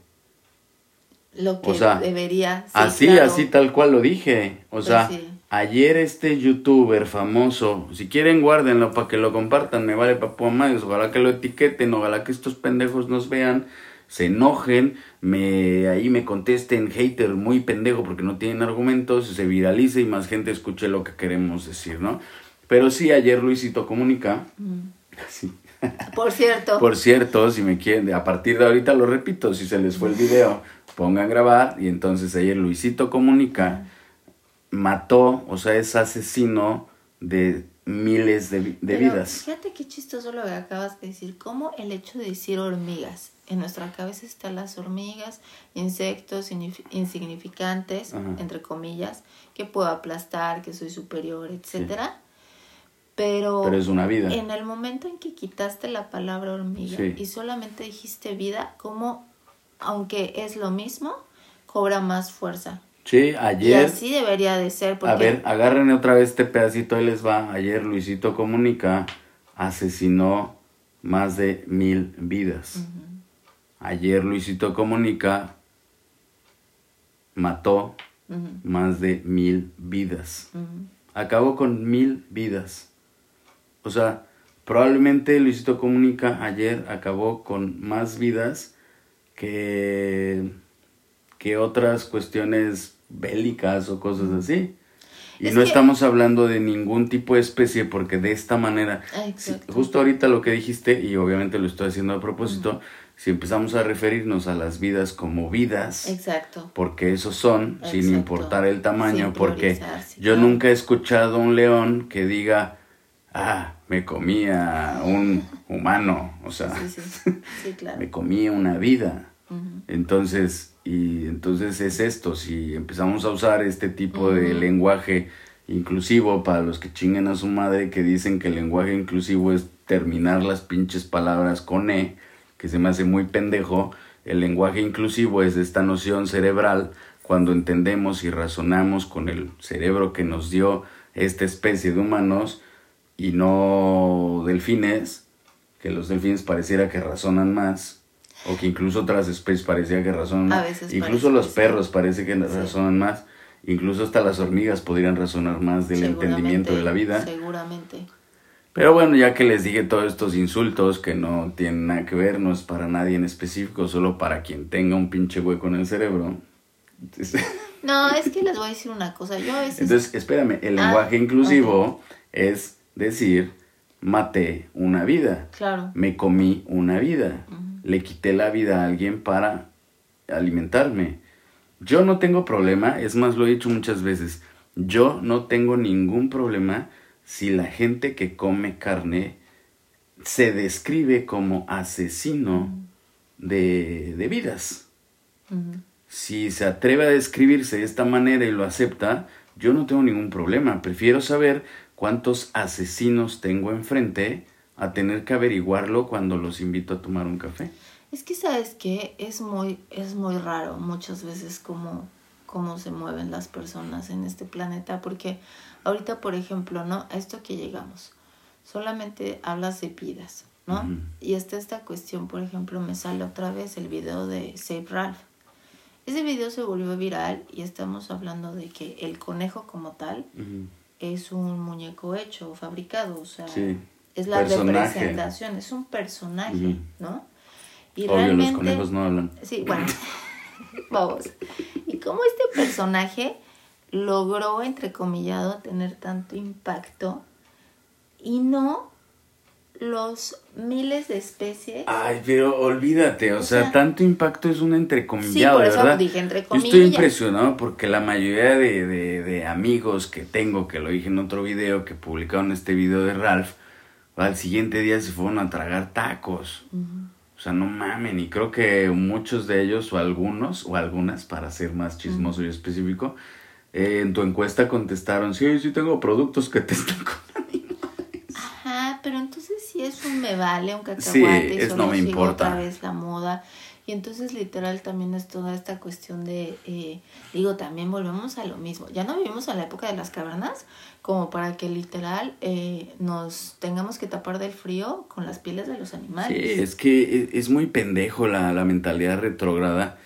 Lo que O sea, debería. sí, así, claro. así tal cual lo dije. O Pues sea, sí. ayer este youtuber famoso, si quieren guárdenlo para que lo compartan, me vale papu madres, ojalá que lo etiqueten, ojalá que estos pendejos nos vean, se enojen, me ahí me contesten hater muy pendejo porque no tienen argumentos, se viralice y más gente escuche lo que queremos decir, ¿no? Pero sí, ayer Luisito Comunica, <laughs> sí. Por cierto. Por cierto, si me quieren, a partir de ahorita lo repito, si se les fue el video, pongan grabar y entonces ayer Luisito Comunica mató, o sea, es asesino de miles de, vi- de Pero vidas. Fíjate qué chistoso lo que acabas de decir. Cómo el hecho de decir hormigas. En nuestra cabeza están las hormigas, insectos ignif- insignificantes, Ajá. entre comillas, que puedo aplastar, que soy superior, etcétera. Pero, Pero es una vida. en el momento en que quitaste la palabra hormiga Sí. y solamente dijiste vida, como aunque es lo mismo, cobra más fuerza. Sí, Y ayer, así debería de ser, porque a ver, agarren otra vez este pedacito, ahí les va. Ayer Luisito Comunica asesinó más de mil vidas. Ayer Luisito Comunica mató más de mil vidas. acabó con mil vidas. O sea, probablemente Luisito Comunica ayer acabó con más vidas que, que otras cuestiones bélicas o cosas así. Y Es no que- estamos hablando de ningún tipo de especie porque de esta manera, si- justo ahorita lo que dijiste, y obviamente lo estoy haciendo a propósito, si empezamos a referirnos a las vidas como vidas, Exacto. porque esos son, sin importar el tamaño, Sin porque yo claro. nunca he escuchado un león que diga, ah, me comía un humano, o sea, Sí, sí, sí, <laughs> claro. me comía una vida. Entonces, y entonces es esto, si empezamos a usar este tipo de lenguaje inclusivo para los que chinguen a su madre que dicen que el lenguaje inclusivo es terminar las pinches palabras con e, que se me hace muy pendejo, el lenguaje inclusivo es esta noción cerebral cuando entendemos y razonamos con el cerebro que nos dio esta especie de humanos y no delfines, que los delfines pareciera que razonan más, o que incluso otras especies parecía que razonan A veces Incluso los perros parece que Sí. razonan más. Incluso hasta las hormigas podrían razonar más del entendimiento de la vida. Seguramente. Pero bueno, ya que les dije todos estos insultos que no tienen nada que ver, no es para nadie en específico, solo para quien tenga un pinche hueco en el cerebro. Entonces, <laughs> No, es que les voy a decir una cosa. Yo a veces. entonces, espérame, el Ah, lenguaje inclusivo es decir, maté una vida, Claro. me comí una vida, Ujú. Le quité la vida a alguien para alimentarme. Yo no tengo problema, es más, lo he dicho muchas veces, yo no tengo ningún problema si la gente que come carne se describe como asesino de, de vidas. Si se atreve a describirse de esta manera y lo acepta, yo no tengo ningún problema. Prefiero saber cuántos asesinos tengo enfrente a tener que averiguarlo cuando los invito a tomar un café. Es que sabes que es muy, es muy raro muchas veces cómo, cómo se mueven las personas en este planeta, porque ahorita, por ejemplo, ¿no? A esto que llegamos, solamente hablas de vidas, ¿no? Y está esta cuestión, por ejemplo, me sale otra vez el video de Save Ralph. Ese video se volvió viral y estamos hablando de que el conejo como tal es un muñeco hecho, fabricado, o sea, Sí. Es la Personaje. representación, es un personaje. ¿no? Y Obvio, los realmente, conejos no hablan. sí, bueno, <laughs> vamos. Y cómo este personaje logró, entrecomillado, tener tanto impacto y no los miles de especies. Ay, pero olvídate, o, O sea, sea, tanto impacto es un entrecomillado, Sí, por eso ¿verdad? dije entre Yo estoy impresionado porque la mayoría de, de, de amigos que tengo, que lo dije en otro video, que publicaron este video de Ralph, al siguiente día se fueron a tragar tacos. O sea, no mamen, y creo que muchos de ellos, o algunos, o algunas, para ser más chismoso y específico, eh, en tu encuesta contestaron, sí, sí tengo productos que testan <laughs> con Ajá, pero entonces sí es un me vale, un cacahuate, Sí, y es solo no me importa. otra vez la moda. Y entonces literal también es toda esta cuestión de, eh, digo, también volvemos a lo mismo. Ya no vivimos en la época de las cavernas como para que literal eh, nos tengamos que tapar del frío con las pieles de los Sí, animales. es que es, muy pendejo la, la mentalidad retrógrada.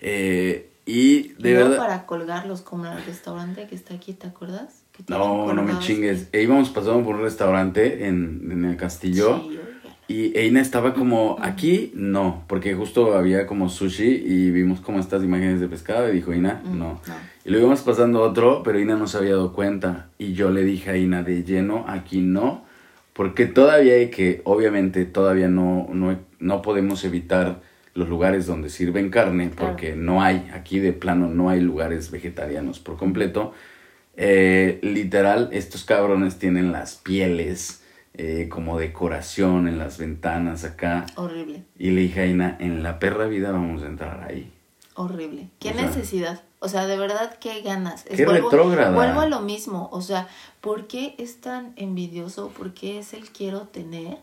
Eh, y de y verdad... para colgarlos como el restaurante que está aquí, ¿te acuerdas? Que No, no me chingues. E íbamos pasando por un restaurante en, en el castillo. Sí. Y Eina estaba como, aquí no, porque justo había como sushi y vimos como estas imágenes de pescado y dijo Eina, Mm, no. no. Y luego íbamos pasando otro, pero Eina no se había dado cuenta. Y yo le dije a Eina de lleno, aquí no, porque todavía hay que, obviamente todavía no, no, no podemos evitar los lugares donde sirven carne, Claro. porque no hay, aquí de plano no hay lugares vegetarianos por completo. Eh, literal, estos cabrones tienen las pieles eh, como decoración en las ventanas acá. Horrible. Y le dije a Aina, en la perra vida vamos a entrar ahí. Horrible. ¿Qué O sea, necesidad? O sea, de verdad, ¿qué ganas? Es- Qué. Vuelvo a lo mismo. O sea, ¿por qué es tan envidioso? ¿Por qué es el quiero tener?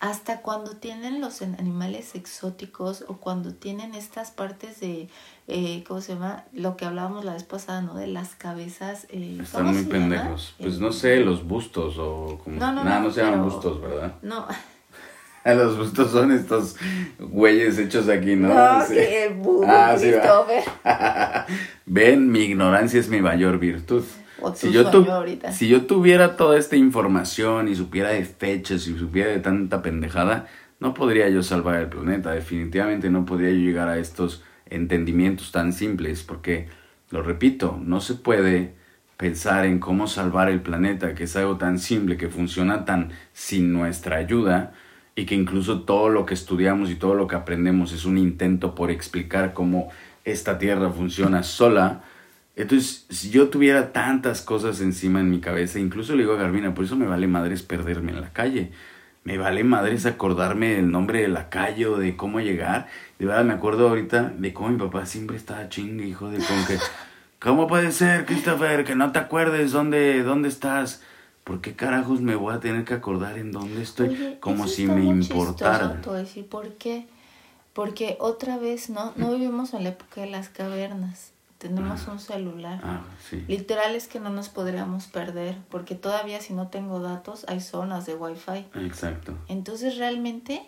Hasta cuando tienen los animales exóticos o cuando tienen estas partes de, eh, ¿cómo se llama? Lo que hablábamos la vez pasada, ¿no? De las cabezas. Eh, Están ¿cómo muy llama? pendejos. Pues Eh, no sé, los bustos o como... No, no, Nada, no, no se llaman bustos, ¿verdad? No, <laughs> <laughs> Los bustos son estos güeyes hechos aquí, ¿no? no, Sí. que bu- Ah, sí. <laughs> Ven, mi ignorancia es mi mayor virtud. O Si tu yo, tu- sueño ahorita. si yo tuviera toda esta información y supiera de fechas y supiera de tanta pendejada, no podría yo salvar el planeta. Definitivamente no podría yo llegar a estos entendimientos tan simples porque, lo repito, no se puede pensar en cómo salvar el planeta, que es algo tan simple, que funciona tan sin nuestra ayuda y que incluso todo lo que estudiamos y todo lo que aprendemos es un intento por explicar cómo esta Tierra funciona sola. Entonces, si yo tuviera tantas cosas encima en mi cabeza, incluso le digo a Garvina, por eso me vale madres perderme en la calle. Me vale madres acordarme del nombre de la calle o de cómo llegar. De verdad, me acuerdo ahorita de cómo mi papá siempre estaba chingue, hijo de con que... ¿Cómo puede ser, Christopher, que no te acuerdes dónde, dónde estás? ¿Por qué carajos me voy a tener que acordar en dónde estoy? Oye, Como eso si está me muy importara. te voy a decir por qué. Porque otra vez, ¿no? No vivimos en la época de las cavernas. Tenemos un celular. Ah, sí. Literal es que no nos podríamos perder, porque todavía si no tengo datos hay zonas de wifi. Exacto. Entonces realmente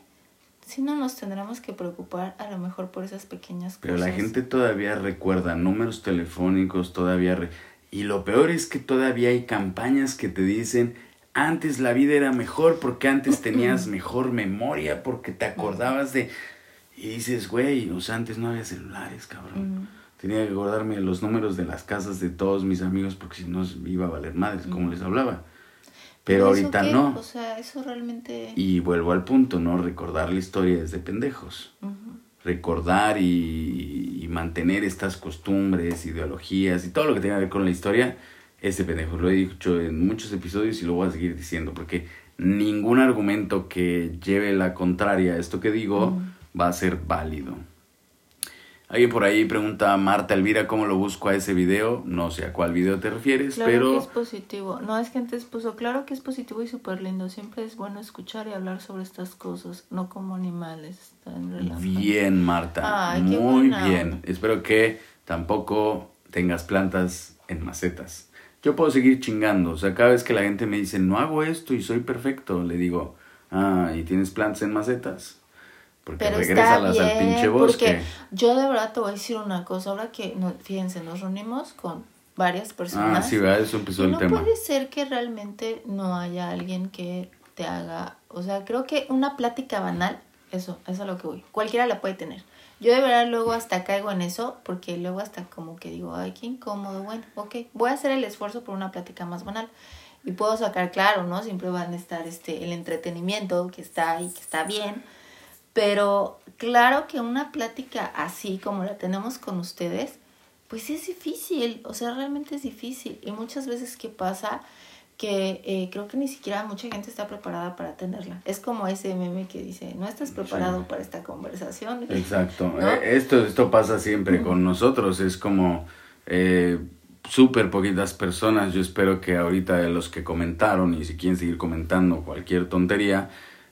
sí no nos tendremos que preocupar a lo mejor por esas pequeñas Pero cosas. la gente todavía recuerda números telefónicos, todavía... re- Y lo peor es que todavía hay campañas que te dicen, antes la vida era mejor porque antes <laughs> tenías mejor memoria, porque te acordabas de... Y dices, güey, o sea, antes no había celulares, cabrón. Tenía que acordarme de los números de las casas de todos mis amigos porque si no iba a valer madres, como les hablaba. Pero ¿eso ahorita qué? no. O sea, eso realmente... Y vuelvo al punto, ¿no? Recordar la historia es de pendejos recordar y, y mantener estas costumbres, ideologías y todo lo que tenga que ver con la historia, ese pendejo. Lo he dicho en muchos episodios y lo voy a seguir diciendo porque ningún argumento que lleve la contraria a esto que digo va a ser válido. Alguien por ahí pregunta a Marta Elvira cómo lo busco a ese video. No sé a cuál video te refieres, Claro pero que es positivo. No, es que antes puso, claro que es positivo y súper lindo. Siempre es bueno escuchar y hablar sobre estas cosas, no como animales. Bien, Marta. Ay, Muy bien. Espero que tampoco tengas plantas en macetas. Yo puedo seguir chingando. O sea, cada vez que la gente me dice, no hago esto y soy perfecto, le digo, ah, ¿y tienes plantas en macetas? Porque Pero está bien, al pinche bosque. porque yo de verdad te voy a decir una cosa. Ahora que, no, fíjense, nos reunimos con varias Ah, personas. sí, ¿verdad? Eso empezó y el no tema. puede ser que realmente no haya alguien que te haga, o sea, creo que una plática banal, eso, eso es a lo que voy. Cualquiera la puede tener. Yo de verdad luego hasta caigo en eso, porque luego hasta como que digo, ay, qué incómodo, bueno, ok, voy a hacer el esfuerzo por una plática más banal. y puedo sacar claro, ¿no? Siempre van a estar este el entretenimiento que está ahí, que está bien, pero claro que una plática así como la tenemos con ustedes, pues es difícil, o sea, realmente es difícil y muchas veces qué pasa que eh, creo que ni siquiera mucha gente está preparada para tenerla. Es como ese meme que dice, no estás preparado para esta conversación. <laughs> Exacto. Eh, esto, esto pasa siempre con nosotros. Es como eh, súper poquitas personas. Yo espero que ahorita de los que comentaron y si quieren seguir comentando cualquier tontería,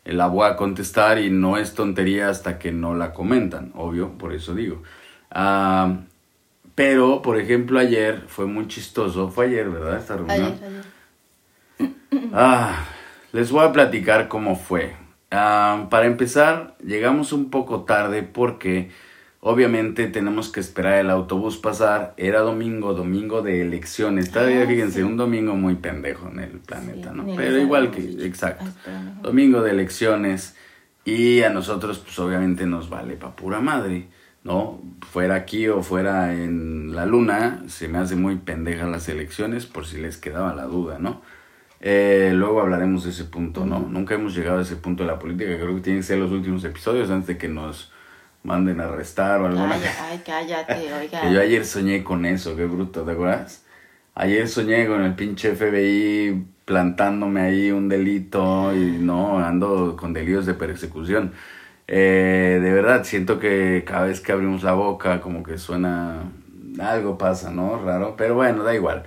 la voy a contestar y no es tontería hasta que no la comentan, obvio, por eso digo. Ah, pero, por ejemplo, ayer fue muy chistoso. Fue ayer, ¿verdad? Esta reunión. Ayer, ayer Ah, les voy a platicar cómo fue. Ah, para empezar, llegamos un poco tarde porque obviamente tenemos que esperar el autobús pasar. Era domingo, domingo de elecciones. Todavía, ah, fíjense, un domingo muy pendejo en el planeta, ¿no? Pero igual que, exacto. domingo de elecciones. Y a nosotros, pues obviamente nos vale pa' pura madre, ¿no? Fuera aquí o fuera en la luna, se me hace muy pendeja las elecciones, por si les quedaba la duda, ¿no? Eh, luego hablaremos de ese punto, ¿no? Nunca hemos llegado a ese punto de la política. Creo que tienen que ser los últimos episodios antes de que nos manden a arrestar o algo. Ay, cállate, <laughs> oiga. yo ayer soñé con eso, qué bruto, ¿te acuerdas? Ayer soñé con el pinche FBI plantándome ahí un delito y no, ando con delitos de persecución. Eh, de verdad, siento que cada vez que abrimos la boca como que suena... Algo pasa, ¿no? Raro, pero bueno, da igual.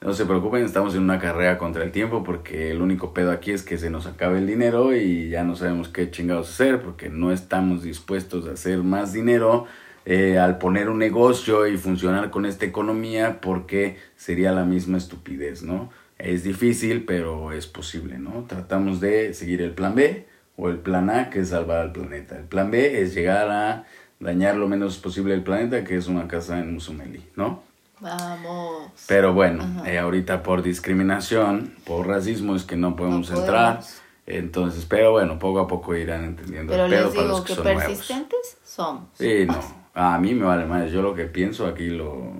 No se preocupen, estamos en una carrera contra el tiempo porque el único pedo aquí es que se nos acabe el dinero y ya no sabemos qué chingados hacer porque no estamos dispuestos a hacer más dinero eh, al poner un negocio y funcionar con esta economía porque sería la misma estupidez, ¿no? Es difícil, pero es posible, ¿no? Tratamos de seguir el plan B o el plan A, que es salvar al planeta. El plan B es llegar a dañar lo menos posible el planeta, que es una casa en Musumeli, ¿no? Vamos. Pero bueno, eh, ahorita por discriminación, por racismo es que no podemos entrar. Entonces, pero bueno, poco a poco irán entendiendo. Pero les digo que, persistentes somos. Sí, no. A mí me vale más. Yo lo que pienso aquí lo,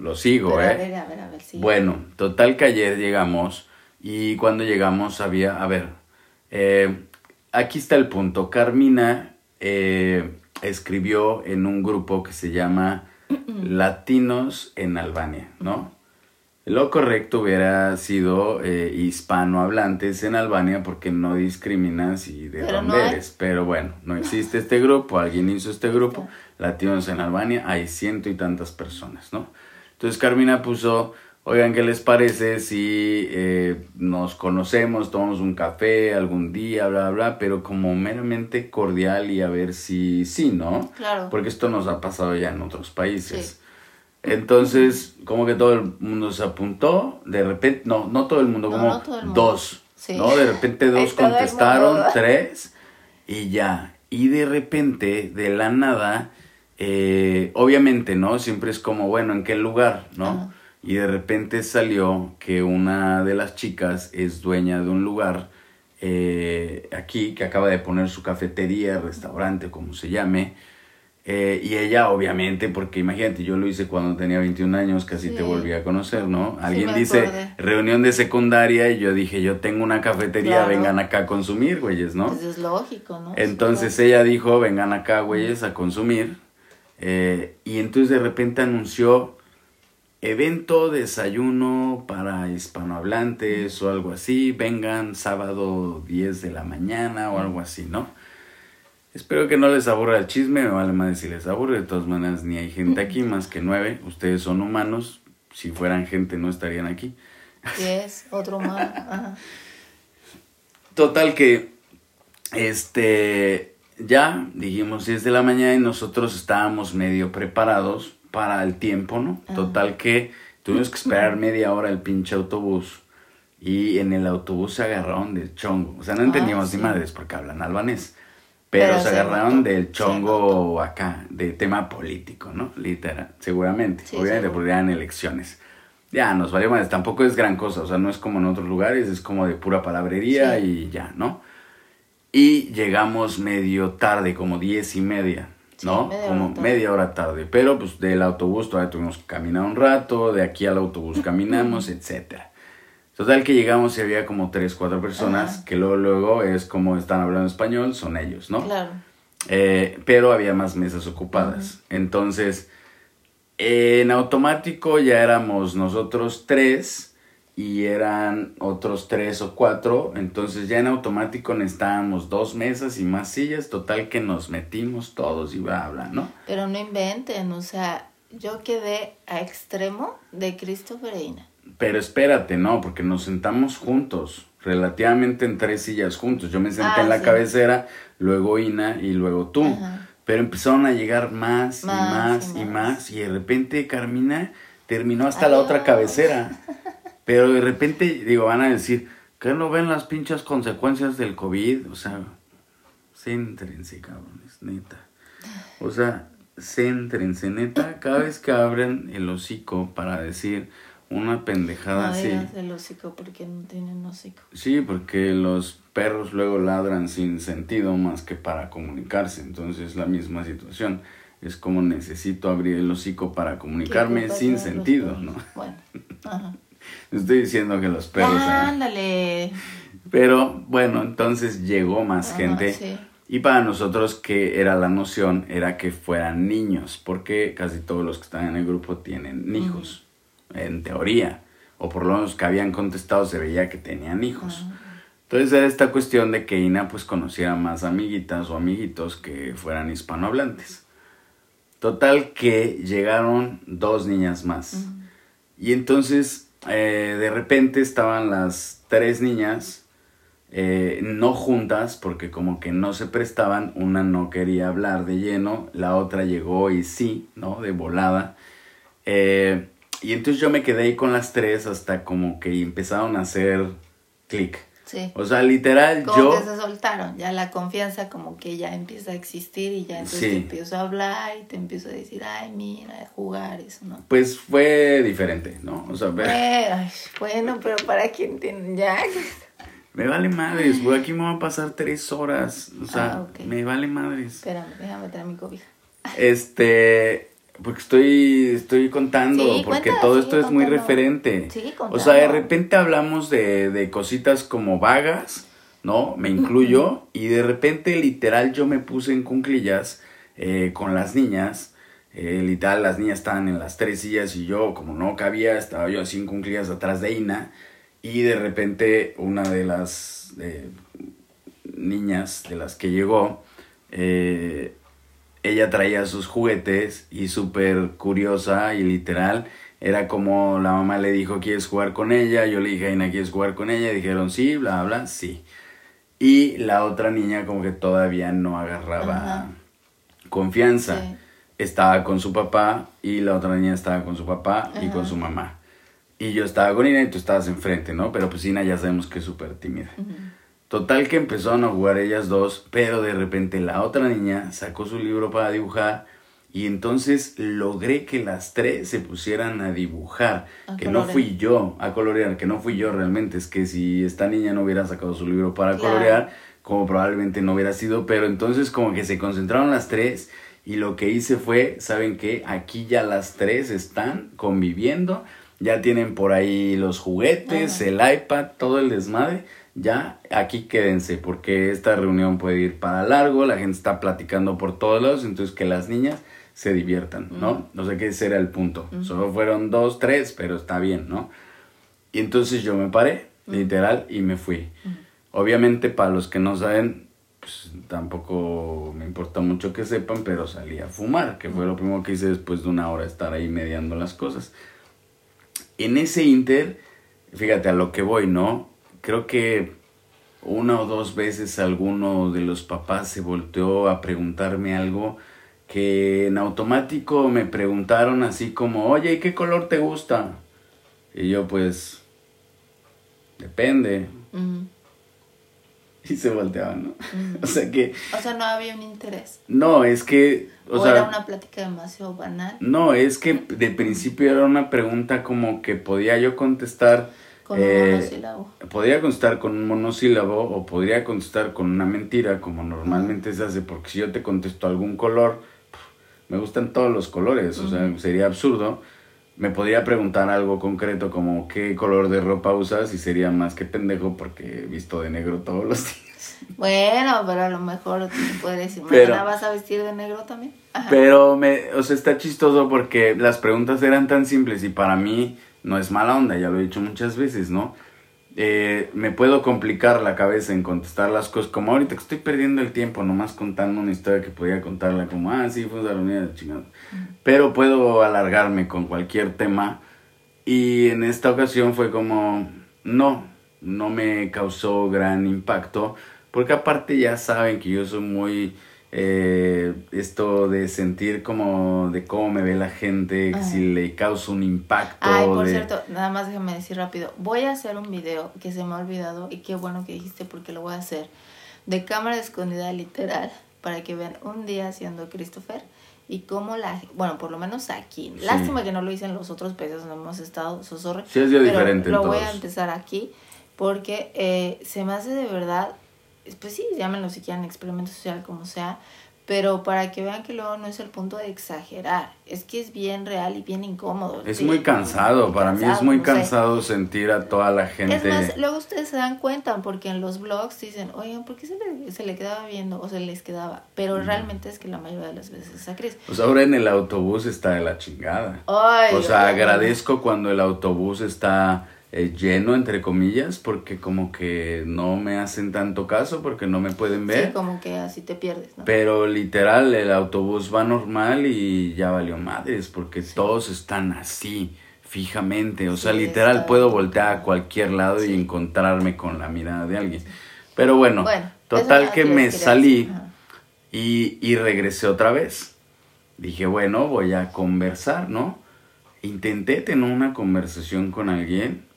lo, sigo, ¿eh? A ver, a ver, a ver, sí. Bueno, total que ayer llegamos y cuando llegamos había, a ver, eh, aquí está el punto. Carmina eh, escribió en un grupo que se llama <clears throat> latinos en Albania, ¿no? Lo correcto hubiera sido eh, hispanohablantes en Albania porque no discriminan si de dónde eres. Pero bueno, no existe este grupo, alguien hizo este grupo, latinos en Albania, hay ciento y tantas personas, ¿no? Entonces Carmina puso Oigan, ¿qué les parece si eh, nos conocemos, tomamos un café algún día, bla, bla, pero como meramente cordial y a ver si sí, ¿no? Claro. Porque esto nos ha pasado ya en otros países. Entonces, como que todo el mundo se apuntó, de repente, no, no todo el mundo, como dos, ¿no? De repente dos contestaron, tres, y ya. Y de repente, de la nada, eh, obviamente, ¿no? Siempre es como, bueno, ¿en qué lugar, no? Y de repente salió que una de las chicas es dueña de un lugar eh, aquí que acaba de poner su cafetería, restaurante, como se llame. Eh, y ella, obviamente, porque imagínate, yo lo hice cuando tenía 21 años, casi te volví a conocer, ¿no? Alguien dice reunión de secundaria y yo dije, yo tengo una cafetería, vengan acá a consumir, güeyes, ¿no? Pues es lógico, ¿no? Entonces ella dijo, vengan acá, güeyes, a consumir. Eh, y entonces de repente anunció evento, desayuno para hispanohablantes o algo así, vengan sábado 10 de la mañana o algo así, ¿no? Espero que no les aburra el chisme, me vale más si les aburre, de todas maneras ni hay gente aquí, más que nueve, ustedes son humanos, si fueran gente no estarían aquí. es otro humano. <laughs> Total que, este, ya dijimos 10 de la mañana y nosotros estábamos medio preparados para el tiempo, ¿no? Total que tuvimos que esperar media hora el pinche autobús y en el autobús se agarraron del chongo. O sea, no entendíamos ni madres porque hablan albanés. Pero, se, agarraron del chongo acá, de tema político, ¿no? Literal, seguramente. Obviamente porque eran elecciones. Ya, nos valió más. Tampoco es gran cosa, o sea, no es como en otros lugares, es como de pura palabrería y ya, ¿no? Y llegamos medio tarde, como diez y media. ¿No? Como media hora tarde. Pero pues del autobús todavía tuvimos que caminar un rato, de aquí al autobús caminamos, etcétera. Total que llegamos y había como tres, cuatro personas, Ajá. que luego, luego es como están hablando español, son ellos, ¿no? Claro. Eh, pero había más mesas ocupadas. Entonces, en automático ya éramos nosotros tres y eran otros tres o cuatro. Entonces ya en automático necesitábamos dos mesas y más sillas. Total que nos metimos todos y bla, bla, ¿no? Pero no inventen, o sea, yo quedé a extremo de Christopher e Ina. Pero espérate, no, porque nos sentamos juntos, relativamente en tres sillas juntos. Yo me senté Ah, en la sí. cabecera, luego Ina y luego tú. Ajá. Pero empezaron a llegar más, Más y y más y más. Y de repente Carmina terminó hasta la otra cabecera. <laughs> Pero de repente, digo, van a decir, ¿qué no ven las pinches consecuencias del COVID? O sea, céntrense, cabrones, neta. O sea, céntrense, neta. Cada vez que abren el hocico para decir una pendejada No así. el hocico porque no tienen hocico. Sí, porque los perros luego ladran sin sentido más que para comunicarse. Entonces es la misma situación. Es como necesito abrir el hocico para comunicarme ¿Qué culpa sin sentido? ¿no? Bueno. Estoy diciendo que los perros... Ah, ándale. Pero bueno, entonces llegó más gente. sí. Y para nosotros que era la noción era que fueran niños, porque casi todos los que están en el grupo tienen hijos, en teoría, o por lo menos que habían contestado se veía que tenían hijos. Entonces era esta cuestión de que Ina pues conociera más amiguitas o amiguitos que fueran hispanohablantes. Total que llegaron dos niñas más. Y entonces eh, de repente estaban las tres niñas eh, no juntas porque como que no se prestaban, una no quería hablar de lleno, la otra llegó y sí, ¿no? De volada. Eh, y entonces yo me quedé ahí con las tres hasta como que empezaron a hacer clic. Sí. O sea, literal, Como yo... que se soltaron, ya la confianza como que ya empieza a existir y ya entonces Sí. te empiezo a hablar y te empiezo a decir, ay, mira, de jugar, eso, ¿no? Pues fue diferente, ¿no? O sea, ay, bueno, pero para quien tiene ya. me vale madres, güey, aquí me van a pasar tres horas. O sea, Ah, me vale madres. Espérame, déjame traer mi cobija. Este, porque estoy, estoy contando, Sí, porque todo sí, esto es muy referente. Sí, o sea, de repente hablamos de, de cositas como vagas, ¿no? Me incluyo, y de repente literal yo me puse en cunclillas eh, con las niñas. Eh, literal, las niñas estaban en las tres sillas y yo, como no cabía, estaba yo así en cunclillas atrás de Ina. Y de repente una de las eh, niñas de las que llegó, eh, ella traía sus juguetes y súper curiosa y literal, era como la mamá le dijo, ¿quieres jugar con ella? Yo le dije, Aina, ¿quieres jugar con ella? Y dijeron, sí, bla, bla, sí. Y la otra niña como que todavía no agarraba Ajá. confianza. Sí. Estaba con su papá y la otra niña estaba con su papá y con su mamá. Y yo estaba con Ina y tú estabas enfrente, ¿no? Pero pues Ina ya sabemos que es súper tímida. Total que empezaron a jugar ellas dos, pero de repente la otra niña sacó su libro para dibujar y entonces logré que las tres se pusieran a dibujar, A que no fui yo a colorear, que no fui yo realmente, es que si esta niña no hubiera sacado su libro para Claro. colorear, como probablemente no hubiera sido, pero entonces como que se concentraron las tres y lo que hice fue, ¿saben qué? Aquí ya las tres están conviviendo, ya tienen por ahí los juguetes, Ajá. el iPad, todo el desmadre. Ya aquí quédense porque esta reunión puede ir para largo, la gente está platicando por todos lados, entonces que las niñas se diviertan, ¿no? No sé qué ese era el punto. Solo fueron dos, tres, pero está bien, ¿no? Y entonces yo me paré, literal, y me fui. Obviamente, para los que no saben, pues tampoco me importa mucho que sepan, pero salí a fumar, que fue lo primero que hice después de una hora estar ahí mediando las cosas. En ese inter, fíjate a lo que voy, ¿no? Creo que una o dos veces alguno de los papás se volteó a preguntarme algo que en automático me preguntaron así como, oye, ¿y qué color te gusta? Y yo pues, depende. Y se volteaban, ¿no? <laughs> O sea que, O sea, no había un interés. no, es que, o, O, sea, era una plática demasiado banal. no, es que de principio era una pregunta como que podía yo contestar. Con un eh, monosílabo. Podría contestar con un monosílabo o podría contestar con una mentira, como normalmente se hace, porque si yo te contesto algún color, me gustan todos los colores, o sea, sería absurdo. me podría preguntar algo concreto como qué color de ropa usas y sería más que pendejo porque he visto de negro todos los <laughs> días. Bueno, pero a lo mejor tú puedes decir, ¿mañana vas a vestir de negro también? Pero, me, o sea, está chistoso porque las preguntas eran tan simples y para mí no es mala onda, ya lo he dicho muchas veces, ¿no? Eh, me puedo complicar la cabeza en contestar las cosas como ahorita que estoy perdiendo el tiempo nomás contando una historia que podía contarla como, ah, sí, fue la unidad de chingada. Pero puedo alargarme con cualquier tema y en esta ocasión fue como, no, no me causó gran impacto porque aparte ya saben que yo soy muy eh, esto de sentir como de cómo me ve la gente, si le causa un impacto. Ay, por cierto, nada más déjame decir rápido, voy a hacer un video que se me ha olvidado y qué bueno que dijiste porque lo voy a hacer de cámara escondida literal para que vean un día haciendo Christopher y cómo la bueno por lo menos aquí. Lástima que no lo hice en los otros países donde hemos estado sosorre sí es diferente lo voy a empezar aquí porque eh, se me hace de verdad pues sí, llámenlo si quieren experimento social, como sea, pero para que vean que luego no es el punto de exagerar, es que es bien real y bien incómodo. Es muy cansado, para mí es muy cansado sentir a toda la gente. Es más, luego ustedes se dan cuenta porque en los blogs dicen, oigan, ¿por qué se le, se le quedaba viendo o se les quedaba? Pero realmente es que la mayoría de las veces es a Cris. Pues ahora en el autobús está de la chingada. o sea, agradezco cuando el autobús está eh, lleno, entre comillas, porque como que no me hacen tanto caso, porque no me pueden ver. Sí, como que así te pierdes, Pero literal, el autobús va normal y ya valió madres, porque todos están así, fijamente. O sea, literal, puedo voltear a cualquier lado y encontrarme con la mirada de alguien. Pero bueno, total que me salí y, y regresé otra vez. Dije, bueno, voy a conversar, ¿no? Intenté tener una conversación con alguien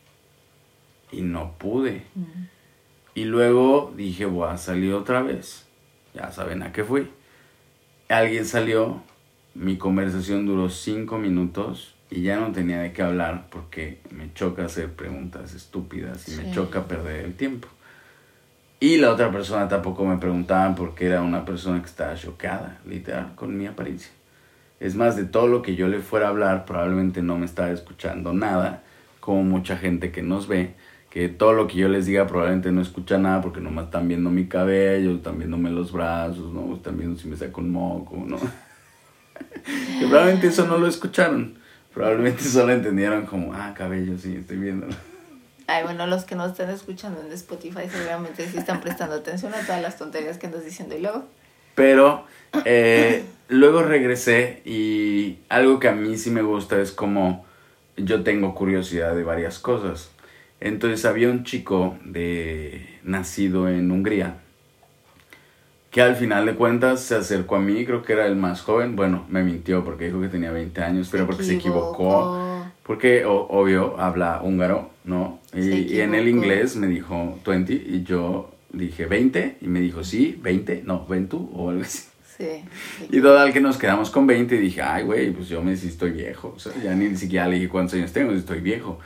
y no pude. Y luego dije, voy a salir otra vez. Ya saben a qué fui. Alguien salió, mi conversación duró cinco minutos y ya no tenía de qué hablar porque me choca hacer preguntas estúpidas y me choca perder el tiempo. Y la otra persona tampoco me preguntaban porque era una persona que estaba chocada, literal, con mi apariencia. Es más, de todo lo que yo le fuera a hablar, probablemente no me estaba escuchando nada, como mucha gente que nos ve, que todo lo que yo les diga probablemente no escucha nada porque nomás están viendo mi cabello, están viéndome los brazos, ¿no? Están viendo si me saco un moco, ¿no? <laughs> que probablemente eso no lo escucharon. Probablemente <laughs> solo entendieron como, ah, cabello, sí, estoy viendo. Ay, bueno, los que no estén escuchando en Spotify seguramente sí están prestando atención a todas las tonterías que andas diciendo y luego. Pero eh, <clears throat> luego regresé y algo que a mí sí me gusta es como yo tengo curiosidad de varias cosas. Entonces había un chico de nacido en Hungría que al final de cuentas se acercó a mí, creo que era el más joven, bueno, me mintió porque dijo que tenía 20 años, pero porque se equivocó, porque obvio habla húngaro, ¿no? Y, en el inglés me dijo 20 y yo dije 20 y me dijo sí, 20, no, 20 o algo así. Sí, y total que nos quedamos con 20 y dije, ay, güey, pues yo me sí estoy viejo. O sea, ya ni siquiera le dije cuántos años tengo, estoy viejo.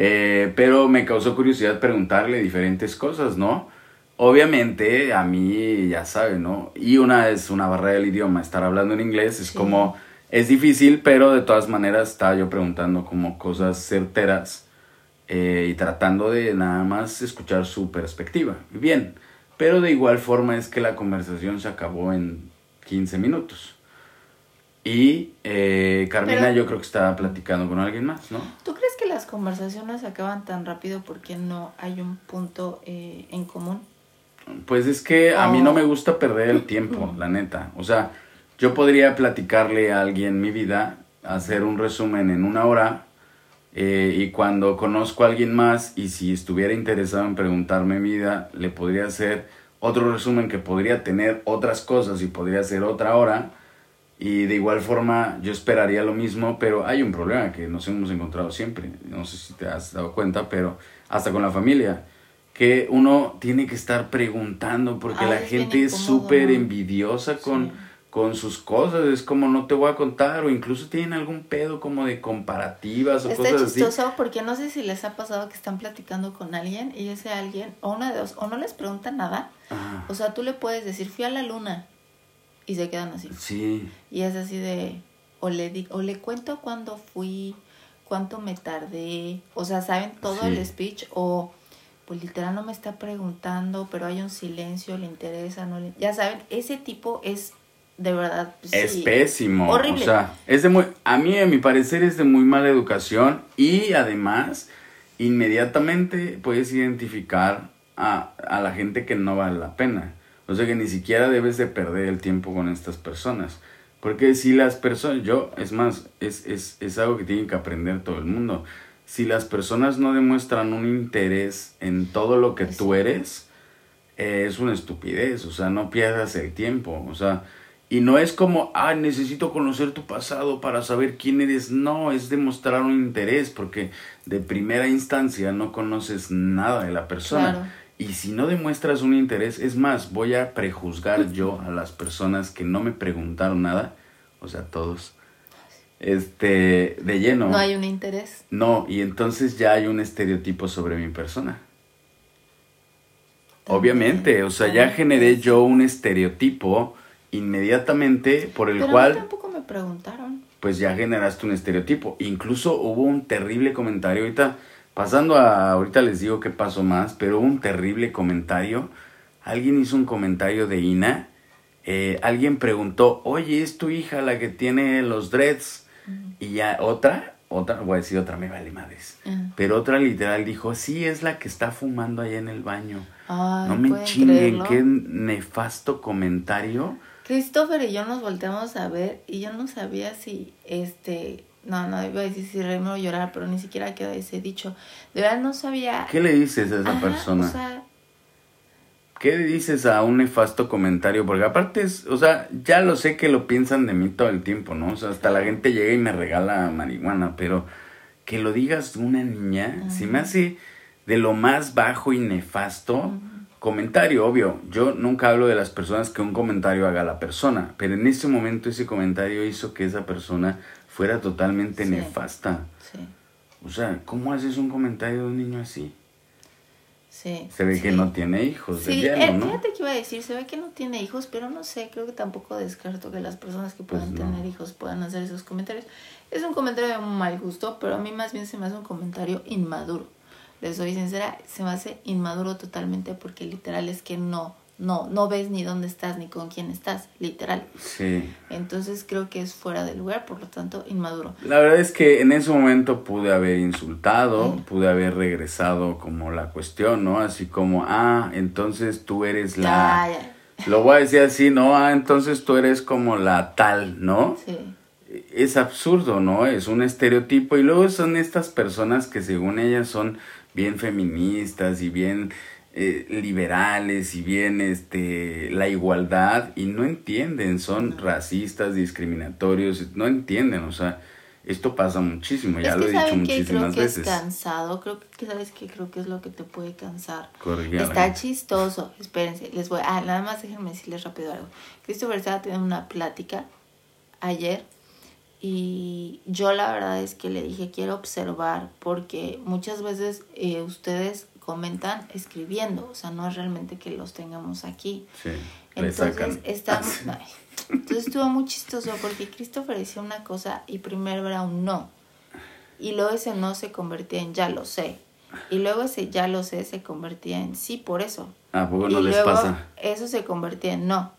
Eh, pero me causó curiosidad preguntarle diferentes cosas, ¿no? Obviamente a mí, ya sabe, ¿no? Y una es una barrera del idioma, estar hablando en inglés es como, es difícil, pero de todas maneras estaba yo preguntando como cosas certeras eh, y tratando de nada más escuchar su perspectiva. Bien, pero de igual forma es que la conversación se acabó en 15 minutos. Y eh, Carmina yo creo que estaba platicando con alguien más, ¿no? ¿Tú crees que las conversaciones acaban tan rápido porque no hay un punto eh, en común? Pues es que a mí no me gusta perder el tiempo, <clears throat> la neta. O sea, yo podría platicarle a alguien mi vida, hacer un resumen en una hora eh, y cuando conozco a alguien más y si estuviera interesado en preguntarme mi vida, le podría hacer otro resumen que podría tener otras cosas y podría ser otra hora y de igual forma yo esperaría lo mismo, pero hay un problema que nos hemos encontrado siempre, no sé si te has dado cuenta, pero hasta con la familia, que uno tiene que estar preguntando porque la gente es súper envidiosa con, con sus cosas, es como no te voy a contar o incluso tienen algún pedo como de comparativas o cosas así. Está chistoso porque no sé si les ha pasado que están platicando con alguien y ese alguien, o una de dos, o no les pregunta nada, o sea, tú le puedes decir, fui a la luna y se quedan así. Sí. Y es así de, o le, di, o le cuento cuando fui cuánto me tardé, o sea, saben todo el speech o pues literal no me está preguntando, pero hay un silencio, le interesa, no le... Ya saben, ese tipo es de verdad... Pues, es pésimo. Horrible. O sea, es de muy... A mí, a mi parecer, es de muy mala educación y además, inmediatamente puedes identificar a, a la gente que no vale la pena. O sea que ni siquiera debes de perder el tiempo con estas personas. Porque si las personas, yo, es más, es, es, es algo que tiene que aprender todo el mundo. Si las personas no demuestran un interés en todo lo que tú eres, eh, es una estupidez, o sea, no pierdas el tiempo, o sea, y no es como, ah, necesito conocer tu pasado para saber quién eres, no, es demostrar un interés, porque de primera instancia no conoces nada de la persona. Y si no demuestras un interés, es más, voy a prejuzgar yo a las personas que no me preguntaron nada, o sea, todos este, de lleno. No hay un interés. No, y entonces ya hay un estereotipo sobre mi persona. Obviamente, o sea, ya generé yo un estereotipo inmediatamente por el cual... tampoco me preguntaron. Pues ya generaste un estereotipo. Incluso hubo un terrible comentario ahorita, pasando a, ahorita les digo qué pasó más, pero hubo un terrible comentario. Alguien hizo un comentario de Ina. Eh, alguien preguntó, oye, ¿es tu hija la que tiene los dreads? Y ya otra, otra, voy a decir otra, me vale madres. Pero otra literal dijo, sí, es la que está fumando allá en el baño. no me chinguen, qué nefasto comentario. Christopher y yo nos volteamos a ver y yo no sabía si, este, no, no iba a decir si reírme o llorar, pero ni siquiera quedó ese dicho. De verdad no sabía. ¿Qué le dices a esa persona? O sea, ¿Qué dices a un nefasto comentario? Porque aparte es, o sea, ya lo sé que lo piensan de mí todo el tiempo, ¿no? O sea, hasta la gente llega y me regala marihuana, pero que lo digas una niña, si me hace de lo más bajo y nefasto. Comentario, obvio. Yo nunca hablo de las personas que un comentario haga a la persona, pero en ese momento ese comentario hizo que esa persona fuera totalmente nefasta. Sí. O sea, ¿cómo haces un comentario de un niño así? Se ve que no tiene hijos. Sí, eh, fíjate que iba a decir, se ve que no tiene hijos, pero no sé, creo que tampoco descarto que las personas que puedan pues tener hijos puedan hacer esos comentarios. Es un comentario de mal gusto, pero a mí más bien se me hace un comentario inmaduro. Les soy sincera, se me hace inmaduro totalmente porque literal es que no no, no ves ni dónde estás ni con quién estás, literal. Sí. Entonces creo que es fuera de lugar, por lo tanto, inmaduro. La verdad es que en ese momento pude haber insultado, pude haber regresado como la cuestión, ¿no? Así como, ah, entonces tú eres la... Lo voy a decir así, ¿no? Ah, entonces tú eres como la tal, ¿no? Sí. Es absurdo, ¿no? Es un estereotipo y luego son estas personas que según ellas son bien feministas y bien eh, liberales y bien este la igualdad y no entienden, son racistas, discriminatorios, no entienden, o sea, esto pasa muchísimo, ya lo he dicho muchísimas creo veces. Que es cansado, creo que sabes que creo que es lo que te puede cansar. Está chistoso, espérense, les voy, ah, nada más déjenme decirles rápido algo. Christopher estaba teniendo una plática ayer y yo la verdad es que le dije quiero observar porque muchas veces eh, ustedes comentan escribiendo, o sea, no es realmente que los tengamos aquí. Sí, entonces, estamos, <laughs> entonces estuvo muy chistoso porque Christopher decía una cosa y primero era un no. Y luego ese no se convertía en ya lo sé. Y luego ese ya lo sé se convertía en sí por eso. Ah, poco no les pasa? Eso se convertía en no.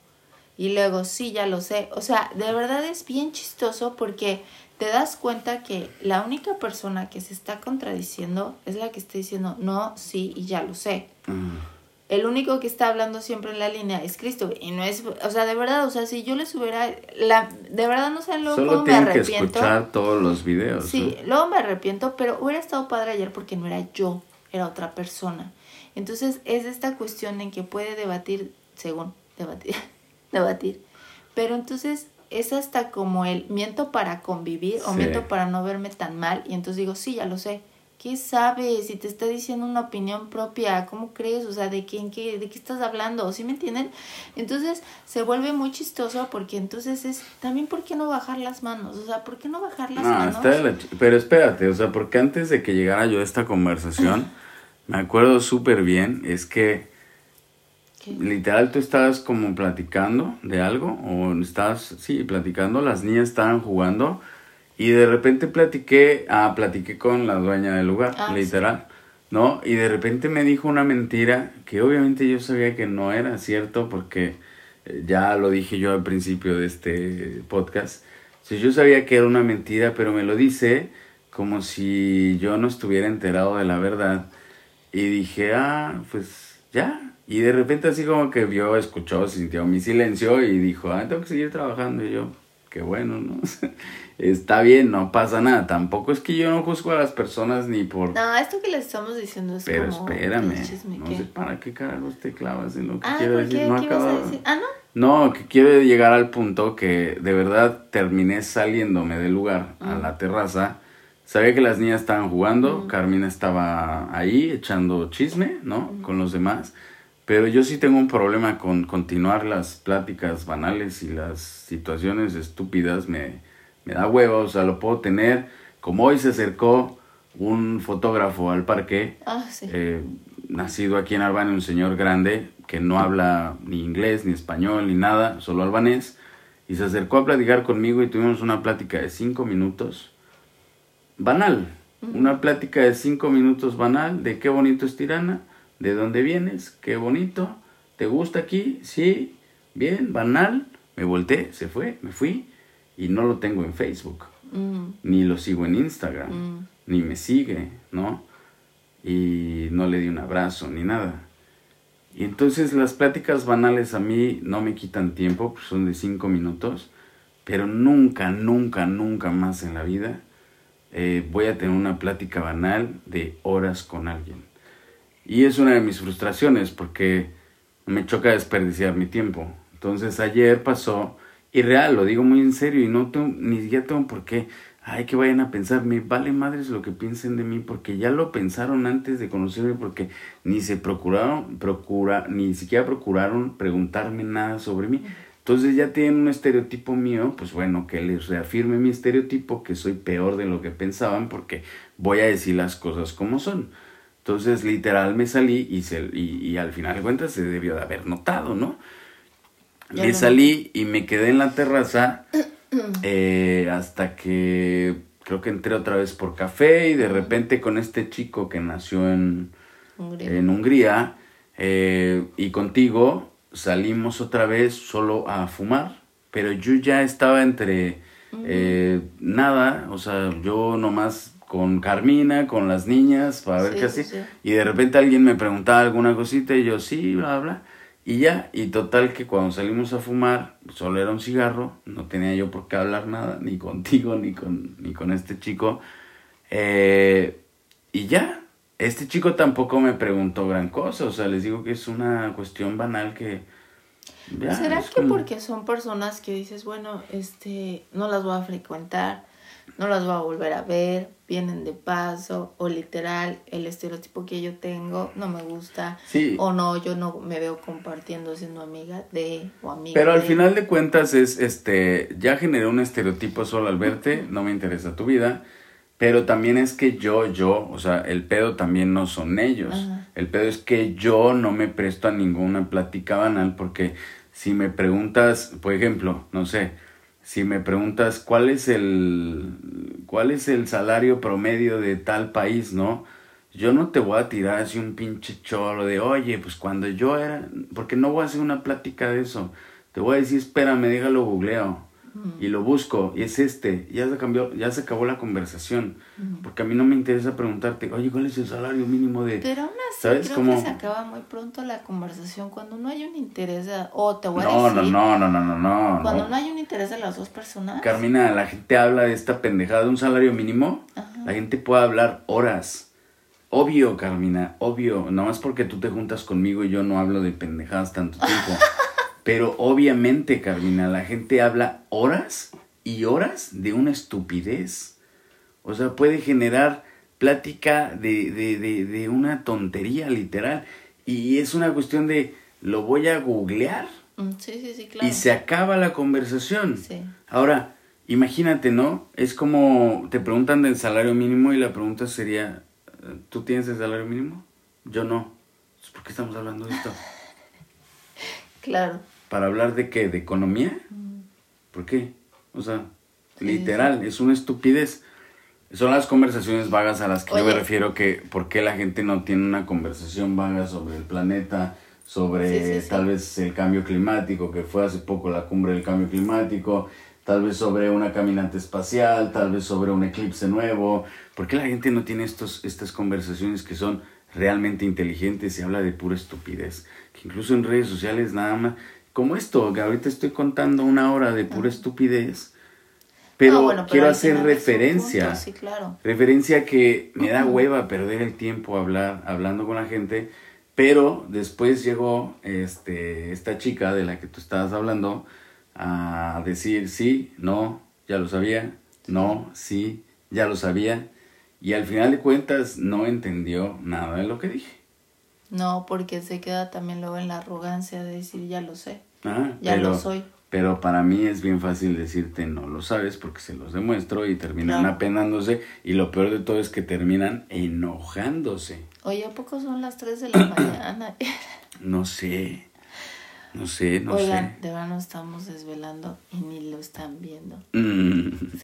Y luego sí, ya lo sé. O sea, de verdad es bien chistoso porque te das cuenta que la única persona que se está contradiciendo es la que está diciendo no, sí y ya lo sé. El único que está hablando siempre en la línea es Cristo y no es, o sea, de verdad, o sea, si yo les hubiera, la, de verdad no sé, luego Solo me arrepiento. que escuchar todos los videos. Sí, luego me arrepiento, pero hubiera estado padre ayer porque no era yo, era otra persona. Entonces es esta cuestión en que puede debatir, según, debatir, <laughs> debatir, pero entonces es hasta como el miento para convivir o miento para no verme tan mal y entonces digo, sí, ya lo sé. ¿Qué sabes? Si te está diciendo una opinión propia, ¿cómo crees? O sea, ¿de quién qué, de qué estás hablando? ¿Sí me entienden? Entonces se vuelve muy chistoso porque entonces es también ¿por qué no bajar las manos? O sea, ¿por qué no bajar las manos? pero espérate, o sea, porque antes de que llegara yo a esta conversación, <laughs> me acuerdo súper bien, es que Literal, tú estabas como platicando de algo, o estabas, sí, platicando, las niñas estaban jugando, Y de repente platiqué, ah, platiqué con la dueña del lugar, Ah, literal, ¿no? Y de repente me dijo una mentira que obviamente yo sabía que no era cierto porque eh, ya lo dije yo al principio de este podcast. Sí, yo sabía que era una mentira, pero me lo dice como si yo no estuviera enterado de la verdad. Y dije, ah, pues ya. Y de repente así como que vio, escuchó, sintió mi silencio y dijo, ah, tengo que seguir trabajando. Y yo, qué bueno, ¿no? <laughs> Está bien, no pasa nada. Tampoco es que yo no juzgo a las personas ni por... No, esto que les estamos diciendo es pero como espérame, no sé para qué carajos te clavas en lo que Ah, quiero ¿por decir. qué? No ¿Qué ibas a acaba- decir? Ah, ¿no? no, que quiero llegar al punto que de verdad terminé saliéndome del lugar a Mm. la terraza. Sabía que las niñas estaban jugando, Carmina estaba ahí echando chisme, ¿no? Con los demás. Pero yo sí tengo un problema con continuar las pláticas banales y las situaciones estúpidas. Me, me da hueva, o sea, lo puedo tener. Como hoy se acercó un fotógrafo al parque, Ah, sí. eh, nacido aquí en Albania, un señor grande que no habla ni inglés, ni español, ni nada, solo albanés, y se acercó a platicar conmigo y tuvimos una plática de cinco minutos, banal, una plática de cinco minutos banal, de qué bonito es Tirana, de dónde vienes, qué bonito, ¿te gusta aquí? Sí, bien, banal, me volteé, se fue, me fui, y no lo tengo en Facebook Mm, ni lo sigo en Instagram, Mm. ni me sigue, ¿no? Y no le di un abrazo ni nada. Y entonces las pláticas banales a mí no me quitan tiempo, pues son de cinco minutos, pero nunca, nunca, nunca más en la vida eh, voy a tener una plática banal de horas con alguien. Y es una de mis frustraciones porque me choca desperdiciar mi tiempo. Entonces ayer pasó, y real, lo digo muy en serio, y no tengo, ni siquiera tengo por qué, ay, que vayan a pensar, me vale madres lo que piensen de mí, porque ya lo pensaron antes de conocerme, porque ni se procuraron, procura, ni siquiera procuraron preguntarme nada sobre mí. Entonces ya tienen un estereotipo mío, pues bueno, que les reafirme mi estereotipo, que soy peor de lo que pensaban, porque voy a decir las cosas como son. Entonces, literal, me salí y, se, y, y al final de cuentas se debió de haber notado, ¿no? Ya Me salí y me quedé en la terraza eh, hasta que creo que entré otra vez por café y de repente con este chico que nació en, Hungría. en Hungría eh, y contigo salimos otra vez solo a fumar, pero yo ya estaba entre eh, nada, o sea, yo nomás con Carmina, con las niñas, para ver Sí, qué hacía, sí. y de repente alguien me preguntaba alguna cosita y yo sí, bla, bla, y ya, y total que cuando salimos a fumar, solo era un cigarro, no tenía yo por qué hablar nada, ni contigo, ni con, ni con este chico, eh, y ya, este chico tampoco me preguntó gran cosa, o sea, les digo que es una cuestión banal que... ya, ¿Será es que como- porque son personas que dices, bueno, este, no las voy a frecuentar, no las voy a volver a ver, vienen de paso, o literal, el estereotipo que yo tengo no me gusta, Sí. o no, yo no me veo compartiendo siendo amiga de o amiga Pero al de. final de cuentas es, este, ya generé un estereotipo solo al verte, no me interesa tu vida, pero también es que yo, yo, o sea, el pedo también no son ellos, Ajá. el pedo es que yo no me presto a ninguna plática banal porque si me preguntas, por ejemplo, no sé, si me preguntas cuál es el, cuál es el salario promedio de tal país, ¿no? Yo no te voy a tirar así un pinche choro de, oye, pues cuando yo era, porque no voy a hacer una plática de eso. Te voy a decir, espérame, déjalo googleo. Y lo busco, y es este. Ya se cambió, ya se acabó la conversación. Porque a mí no me interesa preguntarte, oye, ¿cuál es el salario mínimo de...? Pero aún así ¿Sabes creo cómo? que se acaba muy pronto la conversación cuando no hay un interés de- o te voy a No, no, decir no, no, no, no, no. cuando no. no hay un interés de las dos personas. Carmina, la gente habla de esta pendejada de un salario mínimo. Ajá. La gente puede hablar horas. Obvio, Carmina, obvio. No más porque tú te juntas conmigo y yo no hablo de pendejadas tanto tiempo. <laughs> Pero obviamente, Carmina, la gente habla horas y horas de una estupidez. O sea, puede generar plática de, de, de, de una tontería, literal. Y es una cuestión de, lo voy a googlear Mm, sí, sí, sí, claro. y se acaba la conversación. Sí. Ahora, imagínate, ¿no? Es como te preguntan del salario mínimo y la pregunta sería, ¿tú tienes el salario mínimo? Yo no. Entonces, ¿Por qué estamos hablando de esto? <laughs> Claro. ¿Para hablar de qué? ¿De economía? Mm. ¿Por qué? O sea, Literal, es una estupidez. Son las conversaciones vagas a las que yo me refiero que por qué la gente no tiene una conversación vaga sobre el planeta, sobre tal vez el cambio climático, que fue hace poco la cumbre del cambio climático, tal vez sobre una caminante espacial, tal vez sobre un eclipse nuevo. ¿Por qué la gente no tiene estos, estas conversaciones que son realmente inteligentes y habla de pura estupidez? Que incluso en redes sociales nada más, como esto, que ahorita estoy contando una hora de pura estupidez pero, quiero hacer referencia. sí, claro. Referencia que me da hueva perder el tiempo hablar, hablando con la gente. Pero después llegó este, esta chica de la que tú estabas hablando a decir sí, no, ya lo sabía, no, sí, ya lo sabía. Y al final de cuentas no entendió nada de lo que dije. No, porque se queda también luego en la arrogancia de decir ya lo sé, ah, ya lo soy. Pero para mí es bien fácil decirte no lo sabes porque se los demuestro y terminan apenándose y lo peor de todo es que terminan enojándose. Oye, ¿a poco son las 3 de la <clears throat> mañana? <laughs> no sé, no sé, no Oigan, sé. de verdad nos estamos desvelando y ni lo están viendo. Mm.